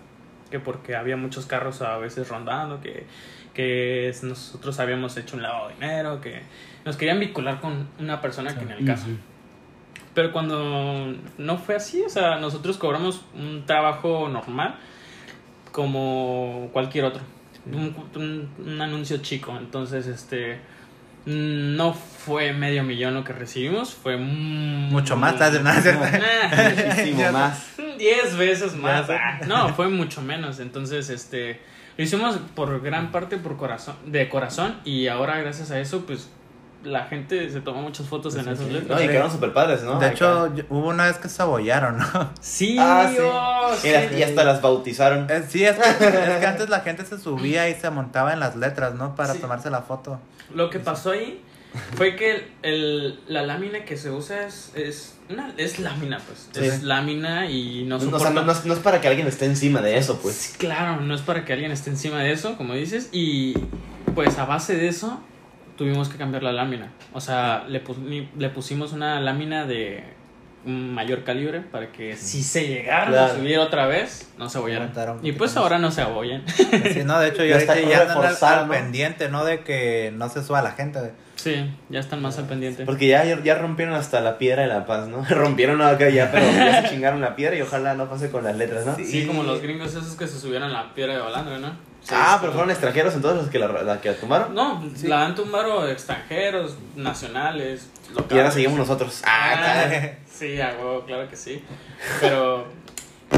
que porque había muchos carros a veces rondando, que, que nosotros habíamos hecho un lavado de dinero, que nos querían vincular con una persona que en el caso. Pero cuando no fue así, o sea, nosotros cobramos un trabajo normal como cualquier otro. Un, un- un anuncio chico. Entonces, este. No fue medio millón lo que recibimos, fue mm, Mucho más, Muchísimo más. 10 veces más. Ah, No, fue mucho menos. Entonces, este. Lo hicimos por gran parte por corazón, de corazón. Y ahora, gracias a eso, pues. La gente se tomó muchas fotos en esas No, letras. y quedaron super padres, ¿no? de Acá. hecho, yo- hubo una vez que se abollaron, ¿no? Sí, Ah, sí. oh, Y, las- sí. y hasta las bautizaron. Eh, Sí, es que, es que antes la gente se subía y se montaba en las letras, ¿no? Para Sí. tomarse la foto. Lo que pasó ahí fue que el, el- la lámina que se usa es, es, una, es lámina, pues. Sí. Es lámina y no No, o sea, soporta... no, no es, no es para que alguien esté encima de eso, pues. Sí, Claro, no es para que alguien esté encima de eso, como dices. Y pues a base de eso tuvimos que cambiar la lámina. O sea, le, pu- le pusimos una lámina de un mayor calibre para que si se llegaran a Claro. subir otra vez, no se abollaran. Y pues ahora no se abollan. Sí, no, de hecho, Ya yo está ahorita ya al, al ¿no? pendiente, ¿no? De que no se suba la gente. Sí, ya están más al pendiente. Porque ya, ya rompieron hasta la piedra de la paz, ¿no? rompieron acá ya, pero ya se chingaron la piedra y ojalá no pase con las letras, ¿no? Sí. Sí, como los gringos esos que se subieron a la piedra de balandro, ¿no? Sí, Ah, pero fueron extranjeros entonces los que la, la que la tomaron. No, Sí. la han tumbado extranjeros, nacionales, locales. Y ahora seguimos nosotros. Ah, Ah, tal. sí, a huevo, claro que sí. Pero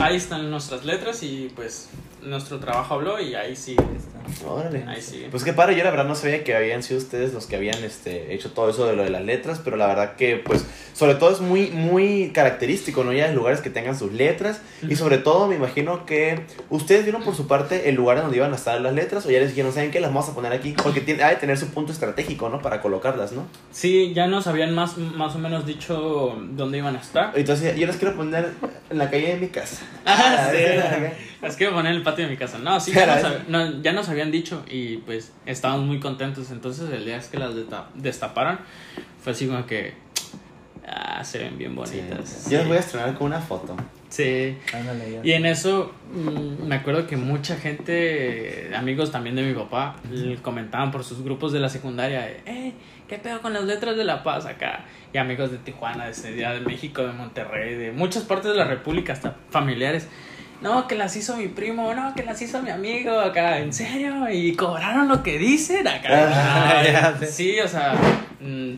ahí están nuestras letras y pues nuestro trabajo habló y ahí sí. Está. Órale. Ahí sí. Pues qué padre, yo la verdad no sabía que habían sido ustedes los que habían este, hecho todo eso de lo de las letras, pero la verdad que, pues, sobre todo es muy, muy característico, ¿no? Ya en lugares que tengan sus letras, y sobre todo me imagino que ustedes vieron por su parte el lugar donde iban a estar las letras, o ya les dijeron, ¿saben qué? Las vamos a poner aquí, porque tiene, ha de tener su punto estratégico, ¿no? Para colocarlas, ¿no? Sí, ya nos habían más, más o menos dicho dónde iban a estar. Entonces, yo las quiero poner en la calle de mi casa. Ah, sí. voy a poner en el patio de mi casa. No, sí, ya nos, hab- no, ya nos habían dicho y pues estábamos muy contentos. Entonces el día que las desta- destaparon fue así como que... Ah, se ven bien Sí. bonitas. Yo las voy a estrenar con una foto. Sí. Ándale. Y en eso mm, me acuerdo que mucha gente, amigos también de mi papá, le comentaban por sus grupos de la secundaria, eh, ¿qué pedo con las letras de La Paz acá? Y amigos de Tijuana, de Ciudad de México, de Monterrey, de muchas partes de la República, hasta familiares. No, que las hizo mi primo, no, que las hizo mi amigo acá, ¿en serio? ¿Y cobraron lo que dicen acá? Ah, ya sí, o sea, mm,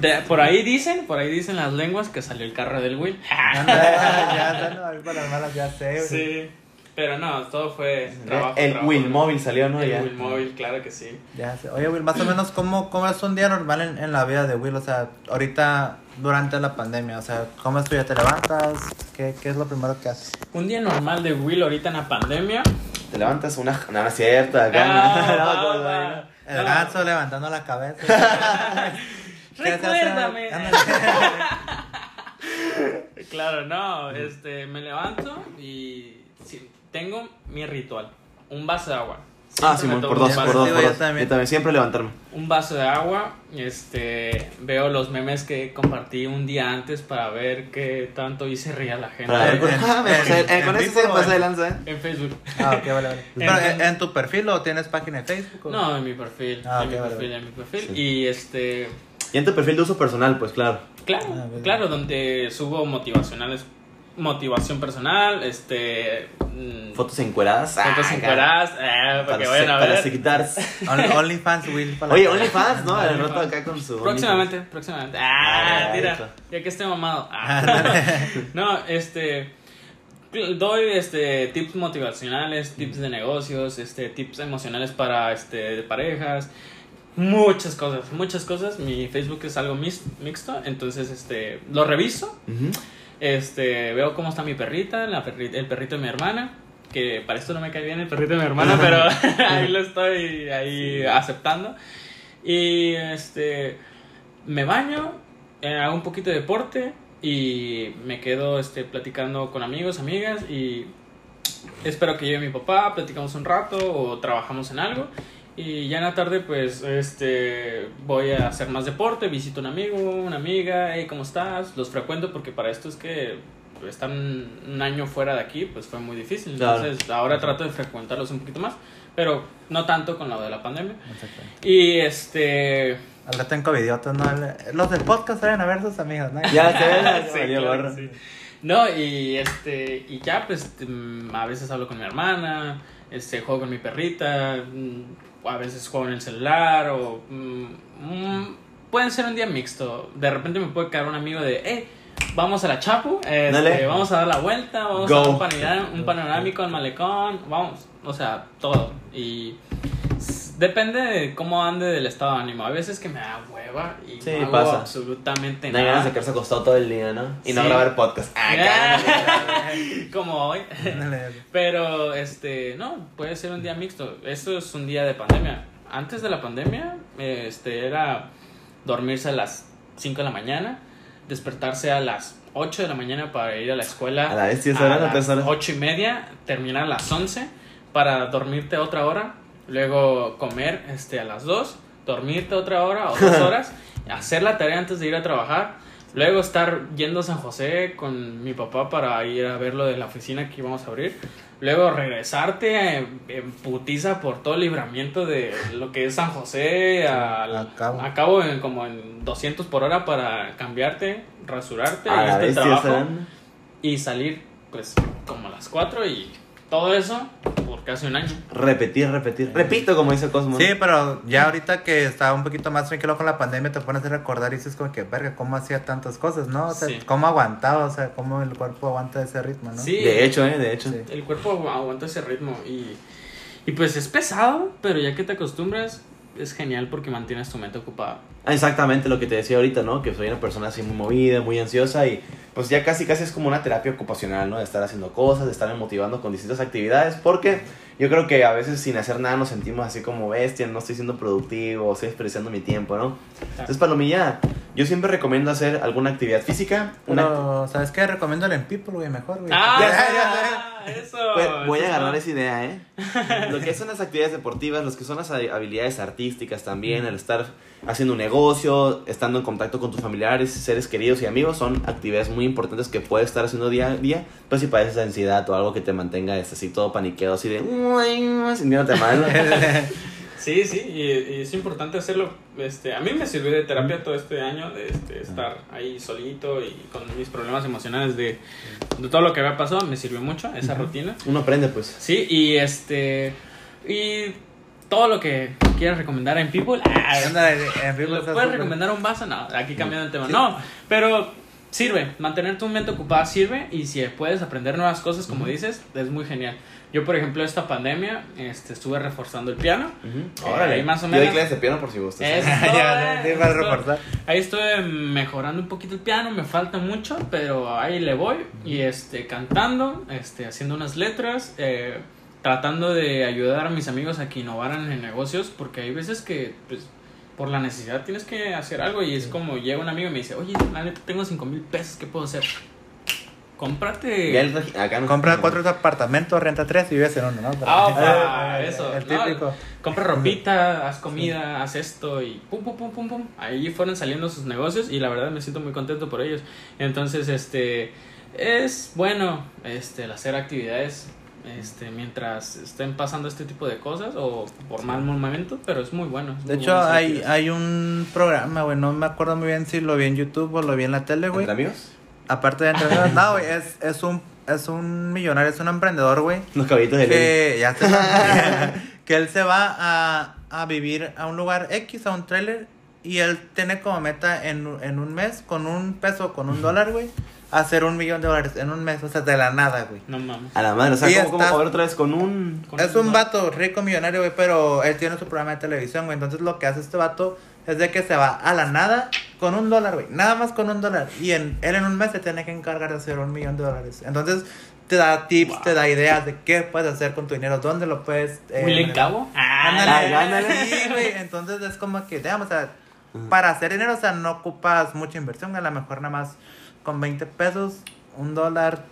de- por ahí dicen, por ahí dicen las lenguas que salió el carro del Will. Ándale, ya, no, para las malas ya sé. Sí, pero no, todo fue trabajo. el trabajo. Will Móvil salió, ¿no? El Ya. Will Móvil, claro que sí. Ya sé. Oye, Will, más o menos, ¿cómo, cómo es un día normal en, en la vida de Will? O sea, ahorita, durante la pandemia, o sea, ¿cómo es tu día? ¿Te levantas? ¿Qué, qué es lo primero que haces? Un día normal de Will ahorita en la pandemia. Te levantas una... No, no es cierto, acá. Ah, no, no, no, no. El No. ganso levantando la cabeza. Recuérdame. Claro, no, este, me levanto y tengo mi ritual. Un vaso de agua. Ah, sí, me por dos, por dos, por yo dos. también. Yo también, siempre levantarme. un vaso de agua, este, veo los memes que compartí un día antes para ver qué tanto hice reír a la gente Para ver, En- con- ah, eh, en con eso se pasa de lanza, ¿eh? en Facebook. Ah, ok, vale, vale. Pero, ¿en, en tu perfil o tienes página de Facebook? o? No, en mi perfil, Ah, en ok, mi vale, perfil, vale. en mi perfil. Sí. Y este, Y en tu perfil de uso personal, pues claro. claro, Ah, claro, donde subo motivacionales, motivación personal, este, Fotos encueradas. fotos ah, encueradas, eh, para, que vayan a para ver. seguitar. Only- OnlyFans, Will. para Oye, OnlyFans, ¿no? El OnlyFans. rato acá con su. Próximamente, próximamente. Ah, Ah, eso. ya que esté mamado. Ah. no, este doy este tips motivacionales, tips de negocios, este tips emocionales para este de parejas, muchas cosas, muchas cosas. Mi Facebook es algo mixto, entonces este lo reviso, Ujú. Este veo cómo está mi perrita, la perri- el perrito de mi hermana. Que para esto no me cae bien el perrito de mi hermana, pero ahí lo estoy ahí aceptando. Y este me baño, eh, hago un poquito de deporte y me quedo este platicando con amigos, amigas y espero que llegue mi papá, platicamos un rato o trabajamos en algo. Y ya en la tarde, pues, este, voy a hacer más deporte, visito un amigo, una amiga, hey, ¿cómo estás? Los frecuento porque para esto es que están un año fuera de aquí, pues fue muy difícil. Claro. Entonces, ahora trato de frecuentarlos un poquito más, pero no tanto con lo de la pandemia. Exacto. Y este... Al rato en covidiotas, ¿no? Los del podcast saben a ver sus amigos, ¿no? Ya se ve, Sí, claro sí. No, y este, y ya pues mm, a veces hablo con mi hermana, este, juego con mi perrita, mm, a veces juego en el celular o mm, mm, pueden ser un día mixto. De repente me puede caer un amigo de, hey, vamos a la Chapu, este, vamos a dar la vuelta, vamos Go. a dar un, panorá- un panorámico al malecón, vamos, o sea, todo. Y depende de cómo ande del estado de ánimo. A veces que me da hueva y Sí, no hago pasa. absolutamente No hay nada. ganas de quedarse acostado todo el día, ¿no? Y no Sí. grabar podcast. Ah, Como hoy. Pero, este, no, puede ser un día mixto. Eso es un día de pandemia. Antes de la pandemia, este, era dormirse a las 5 de la mañana, despertarse a las 8 de la mañana para ir a la escuela. A la a no las horas. 8 y media, terminar a las 11 para dormirte otra hora, luego comer este, a las 2, dormirte otra hora o dos horas, hacer la tarea antes de ir a trabajar, luego estar yendo a San José con mi papá para ir a ver lo de la oficina que íbamos a abrir, luego regresarte en, en putiza por todo el libramiento de lo que es San José a, a cabo. a cabo en, como en 200 por hora para cambiarte, rasurarte, A irte al trabajo y salir pues como a las 4 y todo eso por casi un año. Repetir, repetir. Repito, como dice Cosmo. Sí, pero ya ahorita que estaba un poquito más tranquilo con la pandemia, te pones a recordar y dices como que, verga, ¿cómo hacía tantas cosas, no? O sea, Sí. ¿cómo aguantaba? O sea, ¿cómo el cuerpo aguanta ese ritmo, no? Sí. De hecho, ¿eh? De hecho. Sí. El cuerpo aguanta ese ritmo y, Y pues es pesado, pero ya que te acostumbras, es genial porque mantienes tu mente ocupada. Ah, Exactamente lo que te decía ahorita, ¿no? Que soy una persona así muy movida, muy ansiosa y pues ya casi casi es como una terapia ocupacional, ¿no? De estar haciendo cosas, de estarme motivando con distintas actividades, porque yo creo que a veces sin hacer nada nos sentimos así como bestia, no estoy siendo productivo, estoy desperdiciando mi tiempo, ¿no? Entonces, Palomilla, yo siempre recomiendo hacer alguna actividad física. Una Pero, ¿sabes qué? Recomiendo el en People, güey, mejor, güey. Ah, Ya, ya, ya. Eso. Pues, voy eso a agarrar esa idea, ¿eh? Lo que son las actividades deportivas, los que son las habilidades artísticas también, el estar haciendo un negocio, estando en contacto con tus familiares, seres queridos y amigos, son actividades muy importantes que puedes estar haciendo día a día, pues si padeces ansiedad o algo que te mantenga este, así todo paniqueado, así de... sintiéndote mal. Sí, sí, y, y es importante hacerlo. Este, a mí me sirvió de terapia todo este año, de este, estar ahí solito y con mis problemas emocionales de, de todo lo que había pasado, me sirvió mucho esa rutina. Uno aprende, pues. Sí, y este, y todo lo que quieras recomendar en People, ah, Ándale, en People ¿lo está puedes recomendar un vaso? No, aquí cambiando el tema. No, pero sirve, mantener tu mente ocupada sirve y si puedes aprender nuevas cosas, como dices, es muy genial. Yo, por ejemplo, esta pandemia este, estuve reforzando el piano. Eh, Órale. ahí más o Yo menos. doy clases de piano por si gustas. Ya, para reforzar. Ahí estuve mejorando un poquito el piano, me falta mucho, pero ahí le voy. Y este, cantando, este, haciendo unas letras, eh, tratando de ayudar a mis amigos a que innovaran en negocios, porque hay veces que, pues, por la necesidad tienes que hacer algo y es como llega un amigo y me dice, oye, la neta, tengo cinco mil pesos, ¿qué puedo hacer? Cómprate... Ya el acá no- Compra cuatro apartamentos, renta tres y vives en uno, ¿no? Ah, eso. El No, típico. compra ropita, haz comida, haz esto y pum, pum, pum, pum, pum. Ahí fueron saliendo sus negocios y la verdad me siento muy contento por ellos. Entonces, este, es bueno, este, el hacer actividades, este, mientras estén pasando este tipo de cosas o por mal momento, pero es muy bueno. es De muy hecho, bueno hay, hay un programa, güey, no me acuerdo muy bien si lo vi en YouTube o lo vi en la tele, güey. ¿Entre amigos? Aparte de entrenar, no, güey, es, es, un, es un millonario, es un emprendedor, güey. Los caballitos de ley. Que ya te que él se va a, a vivir a un lugar X, a un trailer, y él tiene como meta en, un- en un mes, con un peso, con un dólar, güey, hacer un millón de dólares en un mes, o sea, de la nada, güey. No mames. A la madre, o sea, como, ver otra vez con un... Con Es un vato rico millonario, güey, pero él tiene su programa de televisión, güey. Entonces lo que hace este vato es de que se va a la nada con un dólar, güey. Nada más con un dólar. Y en, él en un mes se tiene que encargar de hacer un millón de dólares. Entonces te da tips, Wow. te da ideas de qué puedes hacer con tu dinero, dónde lo puedes... eh, Willy Cabo. Ándale, Ah, ándale. Sí, güey. Entonces es como que, digamos, o sea, para hacer dinero, o sea, no ocupas mucha inversión. A lo mejor nada más con 20 pesos, un dólar,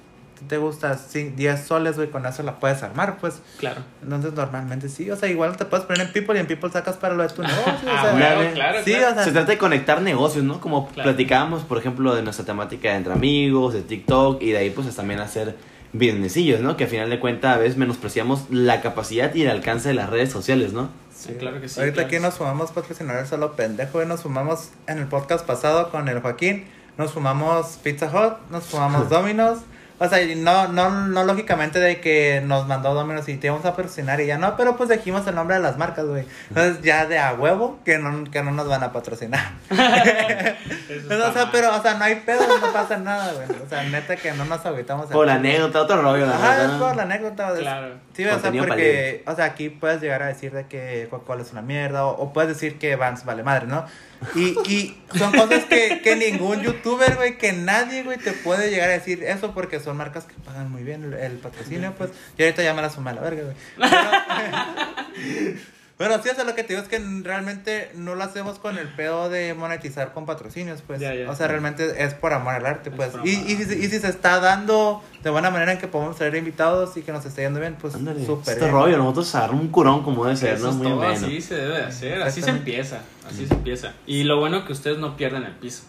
te gusta sí, 10 soles, güey, con eso la puedes armar, pues. Claro. Entonces normalmente sí, o sea, igual te puedes poner en People y en People sacas para lo de tu negocio, o Ah, sea, claro, sí, claro. o sea, Se trata de conectar negocios, ¿no? Como Claro. platicábamos, por ejemplo, de nuestra temática de entre amigos, de TikTok, y de ahí pues también hacer businessillos, ¿no? Que a final de cuentas a veces menospreciamos la capacidad y el alcance de las redes sociales, ¿no? Sí, claro que sí. Ahorita claro aquí que nos sumamos patrocinadores solo pendejo, güey, nos sumamos en el podcast pasado con el Joaquín, nos sumamos Pizza Hut, nos sumamos Domino's. O sea, y no, no, no lógicamente de que nos mandó Domino's y te íbamos a patrocinar y ya no, pero pues dijimos el nombre de las marcas, güey. Entonces ya de a huevo que no, que no nos van a patrocinar. O sea, mal. pero, o sea, no hay pedo, no pasa nada, güey. O sea, neta que no nos agüitamos. Por la anécdota, otro rollo, la Ajá, es por la anécdota. es- Claro. Sí, o sea, porque, o sea, aquí puedes llegar a decir de que Coca-Cola es una mierda, o, o puedes decir que Vans vale madre, ¿no? Y, y son cosas que, que ningún youtuber, güey, que nadie, güey, te puede llegar a decir eso porque son marcas que pagan muy bien el, el patrocinio, pues. Y ahorita ya me la sumé a la verga, güey. Pero, pero sí, o sea, lo que te digo es que realmente no lo hacemos con el pedo de monetizar con patrocinios, pues. Ya, ya. O sea, realmente es por amor al arte, Es pues. Y, y, si, y si se está dando de buena manera en que podemos traer invitados y que nos esté yendo bien, pues súper este bien. rollo, nosotros agarramos un curón como debe ser, Eso ¿no? es Muy todo, así se debe de hacer, así se empieza, así se empieza. Y lo bueno que ustedes no pierden el piso,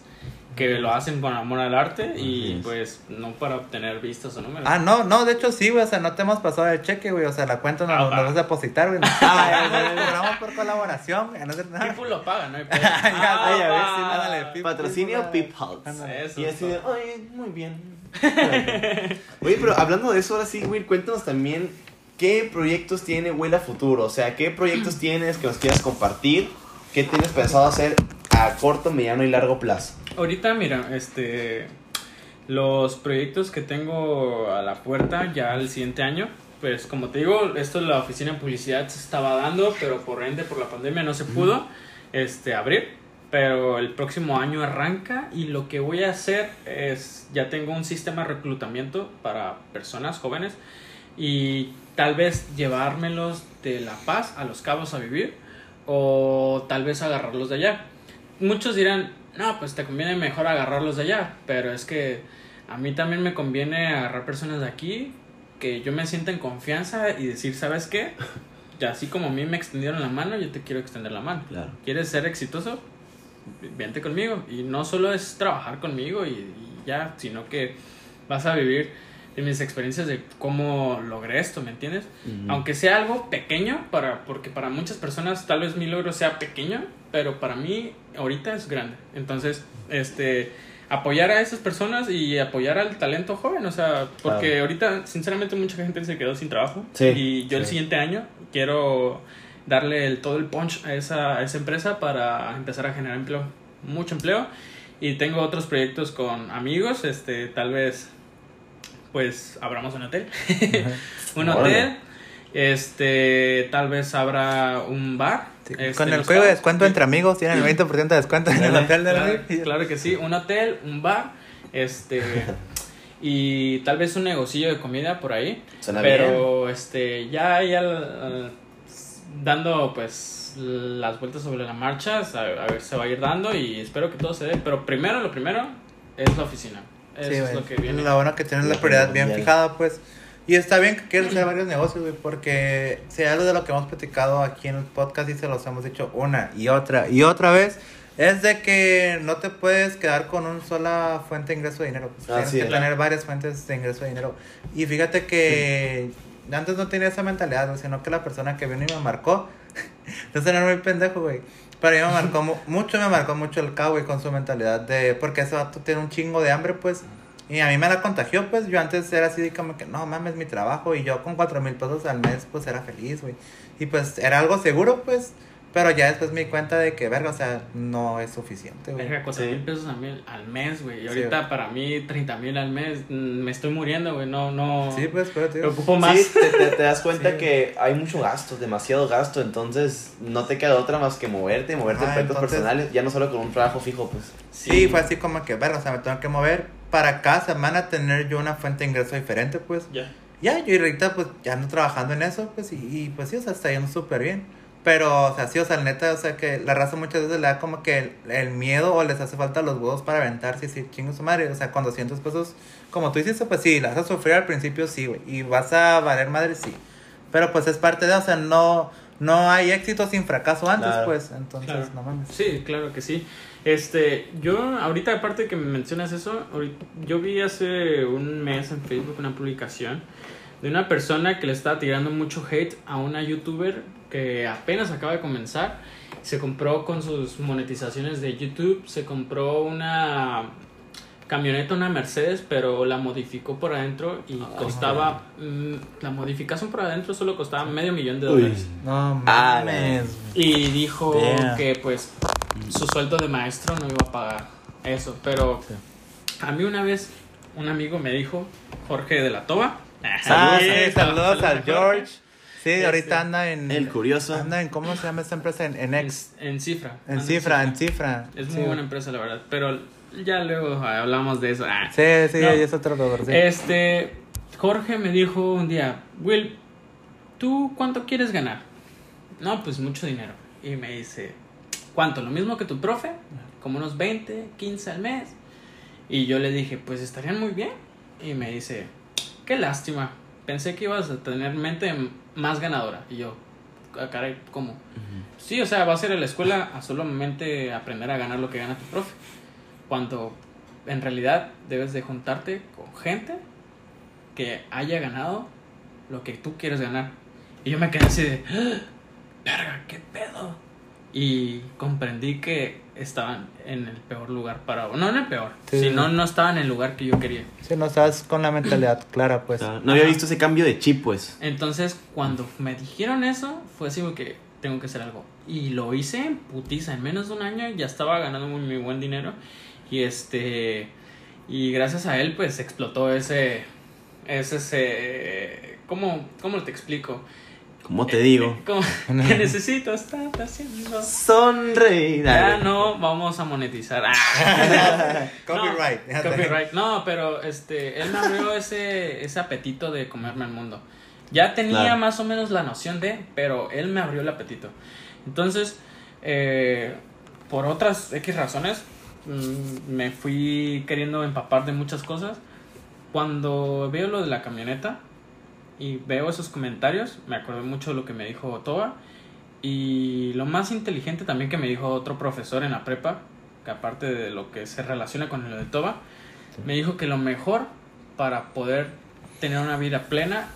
que lo hacen con amor al arte y es. pues no para obtener vistas o números. Ah, no, no, de hecho sí, güey, o sea, no te hemos pasado el cheque, güey, o sea, la cuenta Ah, nos, va. nos vas a depositar, güey. Ah. Cobramos por colaboración, güey, no sé nada. People lo paga, no hay Ah, a ver, sí, People. Patrocinio. Eso Y así de, oye, muy bien. Oye, pero hablando de eso, ahora sí, Will, cuéntanos también qué proyectos tiene Will a futuro. O sea, qué proyectos tienes que nos quieras compartir. ¿Qué tienes pensado hacer a corto, mediano y largo plazo? Ahorita, mira, este. Los proyectos que tengo a la puerta ya el siguiente año pues como te digo, esto la oficina de publicidad se estaba dando, pero por ende, por la pandemia no se pudo este, abrir. Pero el próximo año arranca y lo que voy a hacer es, ya tengo un sistema de reclutamiento para personas jóvenes y tal vez llevármelos de La Paz a Los Cabos a vivir o tal vez agarrarlos de allá. Muchos dirán, no, pues te conviene mejor agarrarlos de allá, pero es que a mí también me conviene agarrar personas de aquí que yo me sienta en confianza y decir, ¿sabes qué? Ya así como a mí me extendieron la mano, yo te quiero extender la mano. Claro. ¿Quieres ser exitoso? Vente conmigo. Y no solo es trabajar conmigo y, y ya, sino que vas a vivir de mis experiencias de cómo logré esto, ¿me entiendes? Aunque sea algo pequeño, para, porque para muchas personas tal vez mi logro sea pequeño, pero para mí ahorita es grande. Entonces, este, apoyar a esas personas y apoyar al talento joven, o sea, porque Claro. ahorita sinceramente mucha gente se quedó sin trabajo Sí, y yo el siguiente año quiero darle el, todo el punch a esa, a esa empresa para empezar a generar empleo, mucho empleo y tengo otros proyectos con amigos, este, tal vez pues abramos un hotel, un hotel, este, tal vez abra un bar. Sí, este, con el código de descuento entre amigos tienen el 20% de descuento en el hotel de la Claro, claro que sí, un hotel, un bar, este y tal vez un negocio de comida por ahí. Suena pero este ya ya al- dando pues las vueltas sobre la marcha, a, a ver se va a ir dando y espero que todo se dé, pero primero lo primero es la oficina. Eso Sí, es lo que viene. Lo bueno que tienes la prioridad bien fijada, pues. Y está bien que quieras hacer varios negocios, güey, porque si hay algo de lo que hemos platicado aquí en el podcast y se los hemos dicho una y otra y otra vez, es de que no te puedes quedar con una sola fuente de ingreso de dinero. Pues, tienes Así que es. tener varias fuentes de ingreso de dinero. Y fíjate que antes no tenía esa mentalidad, sino que la persona que vino y me marcó, no era muy pendejo, güey. Pero yo me marcó mu- mucho, me marcó mucho el güey, con su mentalidad de. Porque ese vato tiene un chingo de hambre, pues. Y a mí me la contagió, pues. Yo antes era así como que, no mames, mi trabajo. Y yo con cuatro mil pesos al mes, pues era feliz, güey. Y pues era algo seguro, pues. Pero ya después me di cuenta de que, verga, o sea, no es suficiente, güey. Verga, Sí. mil pesos al mes, al mes, güey. Y Sí, ahorita güey. para mí 30 mil al mes, mm, me estoy muriendo, güey. No, no. Sí, pues, pero te ocupo más. Sí, te, te- te das cuenta Sí. que hay mucho gasto, demasiado gasto, entonces no te queda otra más que moverte, moverte en Ah, proyectos entonces- personales, ya no solo con un trabajo fijo, pues. Sí, fue así como que, verga, o sea, me tengo que mover para cada semana tener yo una fuente de ingreso diferente, pues. Ya. Ya, yo ahorita pues ya ando trabajando en eso, pues, y, y, pues sí, o sea, está yendo súper bien. Pero, o sea, sí, o sea, neta, o sea, que la raza muchas veces le da como que el, el miedo o les hace falta los huevos para aventarse y decir, chingo su madre, o sea, con 200 pesos, como tú hiciste, pues sí, la vas a sufrir al principio, sí, güey, y vas a valer madre, sí. Pero pues es parte de, o sea, no, no hay éxito sin fracaso antes, Claro. pues, entonces, Claro. no mames. Sí, claro que sí. Este, yo ahorita aparte de que me mencionas eso, yo vi hace un mes en Facebook una publicación de una persona que le estaba tirando mucho hate a una youtuber que apenas acaba de comenzar. Se compró con sus monetizaciones de YouTube, se compró una camioneta, una Mercedes, pero la modificó por adentro y costaba, mm, la modificación por adentro solo costaba medio millón de Uy. dólares. No Ah, mames. Y dijo que pues su sueldo de maestro no iba a pagar eso. Pero a mí una vez un amigo me dijo, Jorge de la Toba. Ah, sí, saludos al. George. Sí, Este, ahorita anda en... El curioso. Anda en, ¿cómo se llama esta empresa? En, en X. en cifra. En cifra, en cifra. Es Sí. muy buena empresa, la verdad. Pero ya luego hablamos de eso. Ah. Sí, sí, No. ahí es otro dolor. Sí. Este, Jorge me dijo un día, Will, ¿tú cuánto quieres ganar? No, pues mucho dinero. Y me dice, ¿cuánto? ¿Lo mismo que tu profe? Como unos 20, 15 al mes. Y yo le dije, pues estarían muy bien. Y me dice, qué lástima. Pensé que ibas a tener mente más ganadora. Y yo, "Ah, caray, ¿cómo? Sí, o sea, vas a ir a la escuela a solamente aprender a ganar lo que gana tu profe. Cuando en realidad debes de juntarte con gente que haya ganado lo que tú quieres ganar. Y yo me quedé así de, "Ah, verga, qué pedo. Y comprendí que estaban en el peor lugar para... No en el peor, Sí. sino no estaban en el lugar que yo quería. Sí, no estás con la mentalidad clara, pues. O sea, no había Ajá. visto ese cambio de chip, pues. Entonces, cuando me dijeron eso, fue así como que tengo que hacer algo. Y lo hice en putiza. En menos de un año ya estaba ganando muy, muy buen dinero. Y este. Y gracias a él, pues explotó ese. es ese... ¿Cómo, cómo te explico? Como te digo. ¿Cómo? que necesito estar haciendo... Sonreír. Ya no vamos a monetizar. Ah. Copyright. No, copyright. No, pero este, él me abrió ese, ese apetito de comerme el mundo. Ya tenía Claro. más o menos la noción de, pero él me abrió el apetito. Entonces, eh, por otras X razones, mm, me fui queriendo empapar de muchas cosas. Cuando veo lo de la camioneta y veo esos comentarios, me acordé mucho de lo que me dijo Toba. Y lo más inteligente también que me dijo otro profesor en la prepa, que aparte de lo que se relaciona con lo de Toba, me dijo que lo mejor para poder tener una vida plena,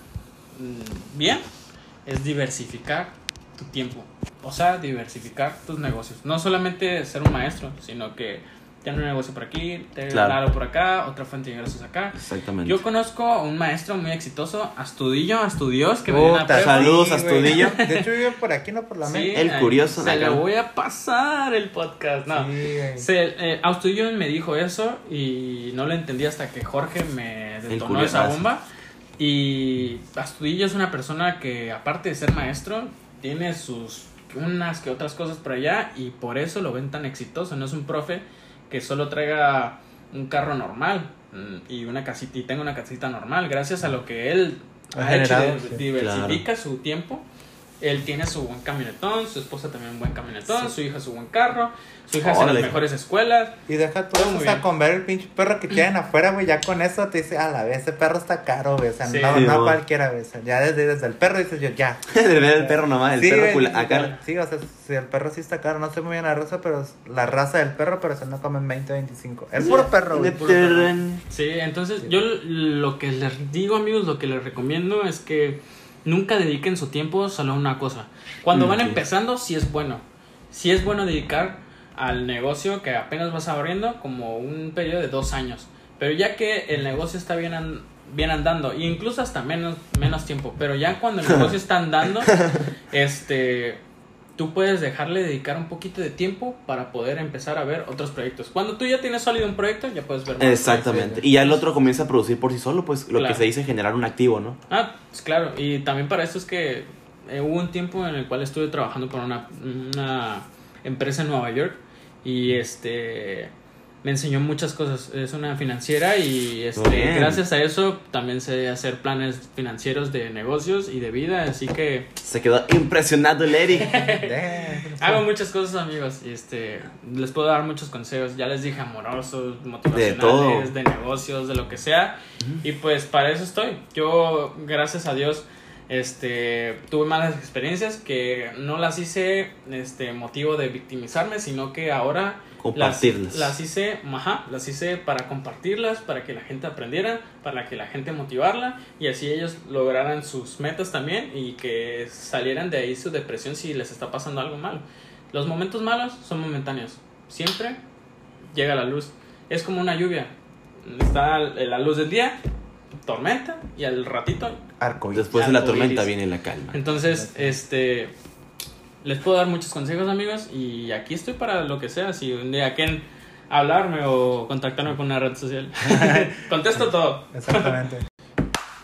mm, bien, es diversificar tu tiempo. O sea, diversificar tus negocios. No solamente ser un maestro, sino que tener un negocio por aquí, tener Claro. algo por acá, otra fuente de ingresos acá. Exactamente. Yo conozco a un maestro muy exitoso, Astudillo, Astudios, que me dio una Puta, prepa. Saludos, sí. Astudillo. De hecho, vive por aquí, no por la Sí, mente. El curioso, Se le voy a pasar el podcast. No. Sí. Se, eh, Astudillo me dijo eso y no lo entendí hasta que Jorge me detonó curioso, esa bomba. Y Astudillo es una persona que, aparte de ser maestro, tiene sus unas que otras cosas por allá y por eso lo ven tan exitoso. No es un profe que solo traiga un carro normal mm, y una casita y tenga una casita normal. Gracias a lo que él Ha ha hecho, generado, de- sí. diversifica su tiempo. Él tiene su buen camionetón, su esposa también un buen camionetón, su hija su buen carro, su hija hace las mejores escuelas. Y deja todo Todo eso, con ver el pinche perro que tienen afuera, güey, ya con eso te dice, a la vez, ese perro está caro, güey, o sea, Sí. no, Sí, no cualquiera, güey, ya desde, desde el perro dices yo, ya. de ver el perro nomás, el sí, perro sí, acá. sí, o sea, si el perro sí está caro, no sé muy bien la raza, pero es la raza del perro, pero se no comen 20, 25. El puro perro, güey. Puro perro. Sí, entonces yo lo que les digo amigos, lo que les recomiendo es que nunca dediquen su tiempo solo a una cosa. Cuando Mm, van empezando, sí es bueno. Sí es bueno dedicar al negocio que apenas vas abriendo como un periodo de dos años. Pero ya que el negocio está bien, an- bien andando, e incluso hasta menos, menos tiempo, pero ya cuando el negocio está andando, este, tú puedes dejarle dedicar un poquito de tiempo para poder empezar a ver otros proyectos. Cuando tú ya tienes sólido un proyecto, ya puedes ver más Exactamente. Y ya el otro comienza a producir por sí solo, pues lo Claro. que se dice generar un activo, ¿no? Ah, pues claro, y también para eso es que eh, hubo un tiempo en el cual estuve trabajando para una, una empresa en Nueva York y este me enseñó muchas cosas. Es una financiera y este, gracias a eso también sé hacer planes financieros de negocios y de vida, así que Se quedó impresionado el Eric. Hago muchas cosas amigos y este les puedo dar muchos consejos, ya les dije amorosos, motivacionales, todo. de, negocios, de lo que sea y pues para eso estoy. Yo gracias a Dios este tuve malas experiencias que no las hice este motivo de victimizarme, sino que ahora Compartirlas. Las, las hice, ajá, las hice para compartirlas, para que la gente aprendiera, para que la gente motivarla y así ellos lograran sus metas también y que salieran de ahí su depresión si les está pasando algo malo. Los momentos malos son momentáneos. Siempre llega la luz. Es como una lluvia. Está la luz del día, tormenta y al ratito Arcoíris. Después de la tormenta viene la calma. entonces, este. Les puedo dar muchos consejos, amigos. Y aquí estoy para lo que sea. Si un día quieren hablarme o contactarme con una red social, contesto todo. Exactamente.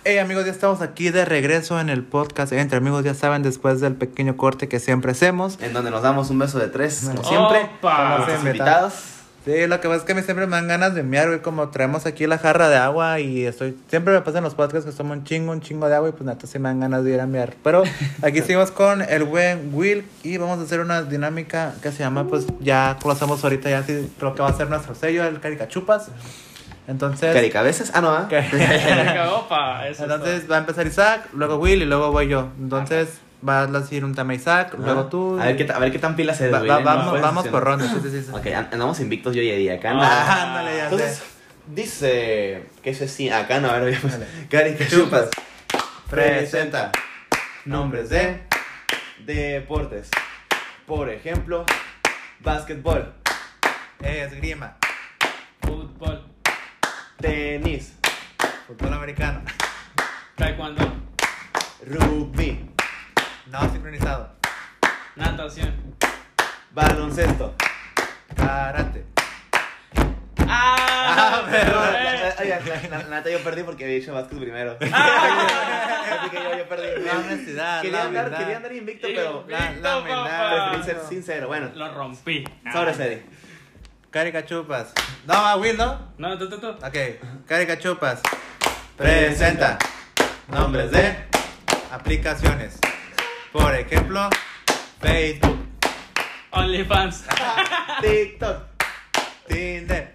Hey amigos, ya estamos aquí de regreso en el podcast. Entre amigos, ya saben, después del pequeño corte que siempre hacemos. En donde nos damos un beso de tres, como siempre. Opa. Invitados. Sí, lo que pasa es que a mí siempre me dan ganas de miar, güey. Como traemos aquí la jarra de agua y estoy. Siempre me pasa en los podcasts que tomo un chingo, un chingo de agua y pues neta sí me dan ganas de ir a miar. Pero aquí seguimos con el buen Will y vamos a hacer una dinámica que se llama, pues ya conocemos ahorita ya sí, lo que va a ser nuestro sello, el Caricachupas. Entonces. Caricabezas. Ah, no, ¿ah? Opa, eso es Entonces va a empezar Isaac, luego Will y luego voy yo. Entonces va a decir un tema Isaac, luego tú. A ver qué, a ver qué tan pilas se Va- va- vamos, vamos por rondas. Sí, sí, sí, sí. Ok, an- andamos invictos yo y Eddie. Acá no. Ah, ándale, ya Entonces, sé. dice. ¿Qué es así? Acá no, a ver, pues. Dale. Caricachupas. Presenta. Nombres de deportes. Por ejemplo, básquetbol, Esgrima, Fútbol, tenis, fútbol americano, taekwondo, rugby, no sincronizado, natación. baloncesto. karate. ¡Ah! la neta yo perdí porque había dicho Vázquez primero. Así que yo, yo perdí. La honestidad, Quería la andar, quería andar invicto, pero La- Invicto, la verdad. preferí ser sincero. Bueno, Lo rompí. sobre serie. Caricachupas. No, a Will, ¿no? No, tú, tú, tú. Ok, Caricachupas. Presenta nombres de aplicaciones. Por ejemplo, Facebook, OnlyFans. TikTok, Tinder,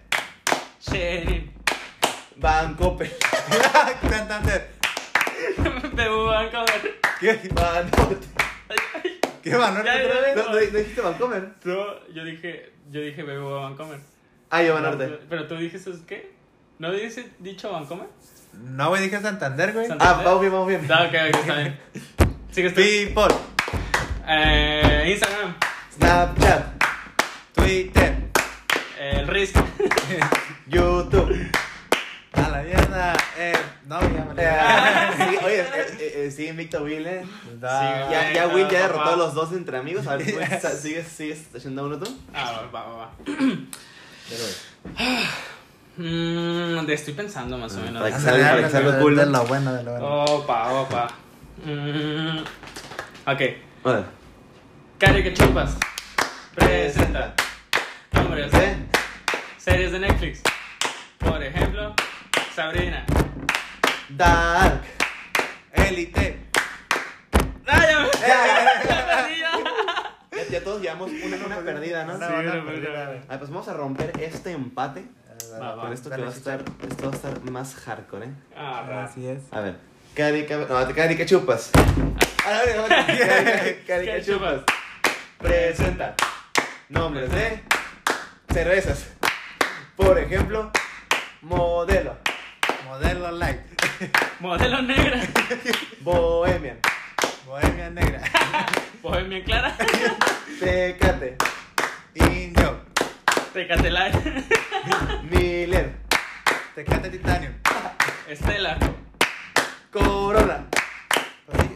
Sharing. Bancope, Santander. BBV Vancomer. ¿Qué? Bancope. ¿Qué? ¿No Ya, te ya, otra vez? ¿No, no, no dijiste Bancomer? No, yo dije, yo dije BBV Vancomer. Ah, yo Banorte. Pero tú dijiste, ¿qué? ¿No dices dicho Vancomer? No, güey, dije Santander, güey. Santander. Ah, vamos bien, vamos bien. Ah, ok, ok, está bien. Sigues tú. People, Eh, Instagram. Snapchat, Twitter. El Risk. YouTube. A la mierda. Eh, no, ya me sí, oye, eh, eh, eh, sí, invicto Will, eh. Da- Ya, ya Will ya derrotó a los dos entre amigos. A ver, ¿tú ¿sigues, sigues haciendo uno tú? Ah, va, va, va. Mm, te estoy pensando más o menos. Para que salga- para que salga cool, De ¿no? lo bueno, de lo bueno. Opa, opa. Mm, ok. Bueno. Cari que chupas. Presenta. Nombres de ¿Eh? series de Netflix. Por ejemplo, Sabrina. Dark. Élite. ¡Ah, ya me- Eh. ya todos llevamos una, una perdida, ¿no? Una Sí, buena una perdida, perdida. güey. Ah, pues vamos a romper este empate Va, va. con esto que Dale, va a estar, esto va a estar más hardcore, ¿eh? Ah. Así es. A ver. Cari, ca- no, cari que chupas. A ver, a ver, cari, cari, cari que ¿Qué chupas. Presenta nombres de cervezas. Por ejemplo, modelo, Modelo light. Modelo negra. bohemian, Bohemia negra. Bohemia clara. tecate, Indio. Tecatelay. Miller, Tecate Titanium. Estela. Corona.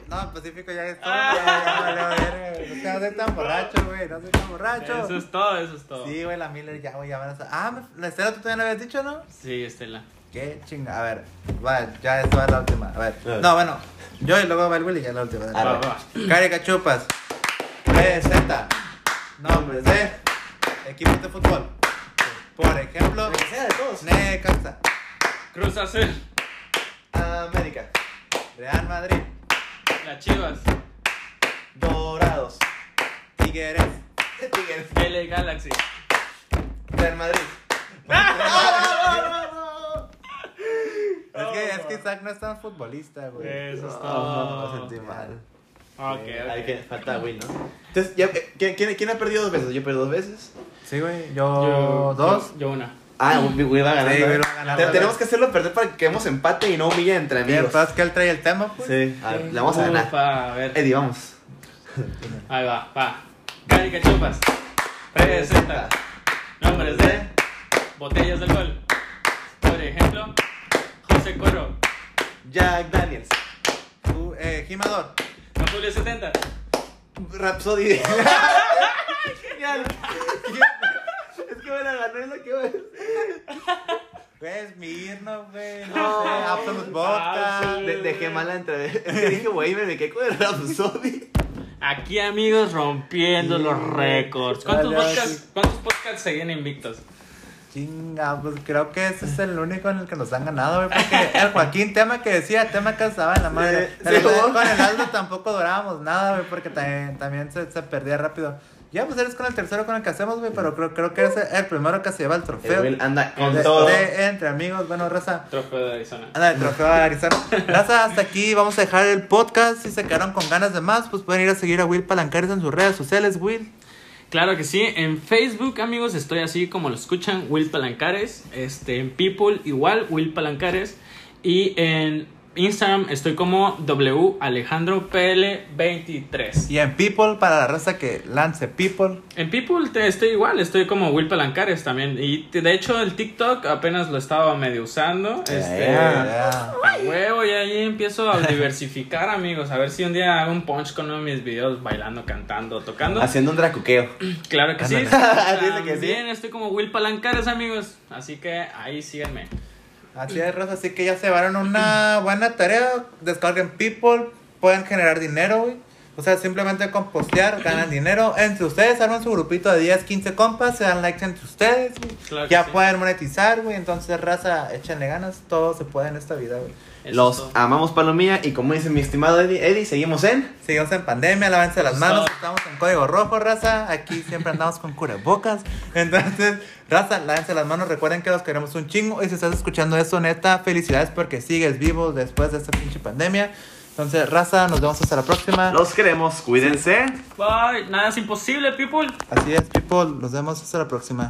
No, Pacífico ya es todo. Ah. Ya, ya, güey. No soy tan borracho, güey. No soy tan borracho. Eso es todo, eso es todo. Sí, güey, la Miller ya, güey, ya van a Ah, la Estela tú todavía no habías dicho, ¿no? Sí, Estela. Qué chinga. A ver, va, ya esto va la última. A ver. A. No, bueno. Yo y luego va el Willy y ya la última. A Va, ver. va. Cari Cachupas. Presenta. Nombres de equipos de fútbol. Por ejemplo. Necaxa, Cruz Azul. América, Real Madrid, Las Chivas. Dorados, Tigres, Tigres, LA Galaxy. Real Madrid. Es que, es que Isaac no es tan futbolista, güey. Eso es No, todo. me sentí mal. Ok, Hay ok. que falta Will, ¿no? Entonces, ya, eh, ¿quién, quién, quién ha perdido dos veces? Yo perdí dos veces. Sí, güey. Yo, dos. Yo, yo una. Ah, Will va ganando. Sí, ¿eh? Va ganando. Te- Tenemos que hacerlo perder para que quedemos empate y no humilla entre amigos. entonces que él trae el tema, pues. Sí, a ver, le vamos a ganar. Ufa, a ver. Eddie, vamos. Ahí va, va. Cari que chupas. Presenta. Nombres de botellas de alcohol. Por ejemplo, José Coro. Jack Daniels. Tú, eh, Gimador. Don Julio 70. Rhapsody. Genial. Es que me la ganó es lo que iba a decir. Pues, Mirno, güey. No, No. sé. Absolute Vodka. De- Dejé mal la entrevista. Es que dije, güey, me quedé con el Rhapsody. Aquí, amigos, rompiendo los récords. ¿Cuántos Dale, podcasts, sí. ¿Cuántos podcasts seguían invictos? Chinga, pues creo que ese es el único en el que nos han ganado, güey. Porque el Joaquín, tema que decía, tema que estaba en la madre. Con el Aldo tampoco durábamos nada, güey, porque también, también se, se perdía rápido. Ya, pues eres con el tercero con el que hacemos, güey, pero creo, creo que es el primero que se lleva el El trofeo. Will anda con de, todo. de- entre amigos, bueno, raza. Trofeo de Arizona. Anda, el trofeo de Arizona. Raza, hasta aquí vamos a dejar el podcast. Si se quedaron con ganas de más, pues pueden ir a seguir a Will Palancares en sus redes sociales, Will. Claro que sí, en Facebook, amigos, estoy así como lo escuchan, Will Palancares. Este, en People, igual, Will Palancares. Y en Instagram estoy como W Alejandro PL23. Y en People, para la raza que lance People. En People te- estoy igual, estoy como Will Palancares también. Y de hecho el TikTok apenas lo estaba medio usando. Este, Yeah. A huevo, y ahí empiezo a diversificar, amigos. A ver si un día hago un punch con uno de mis videos bailando, cantando, tocando. Haciendo un dracuqueo. Claro que sí. Ándale. Dice que sí. También estoy como Will Palancares, amigos. Así que ahí síganme. Así es, Raza. Así que ya se llevaron una buena tarea. Descarguen People. Pueden generar dinero, güey. O sea, simplemente con postear ganan dinero. Entre ustedes arman su grupito de 10, 15 compas. Se dan likes entre ustedes. Claro ya sí. pueden monetizar, güey. Entonces, raza, échenle ganas. Todo se puede en esta vida, güey. Eso Los todo. amamos, Palomilla. Y como dice mi estimado Eddie, Eddie seguimos en. Seguimos en pandemia, lávense las Eso manos, estamos en código rojo, raza. Aquí siempre andamos con cubrebocas. Entonces, raza, lávense las manos. Recuerden que los queremos un chingo. Y si estás escuchando esto, neta, felicidades porque sigues vivo después de esta pinche pandemia. Entonces, raza, nos vemos hasta la próxima. Los queremos, cuídense. Bye. Nada es imposible, people. Así es, people. Nos vemos hasta la próxima.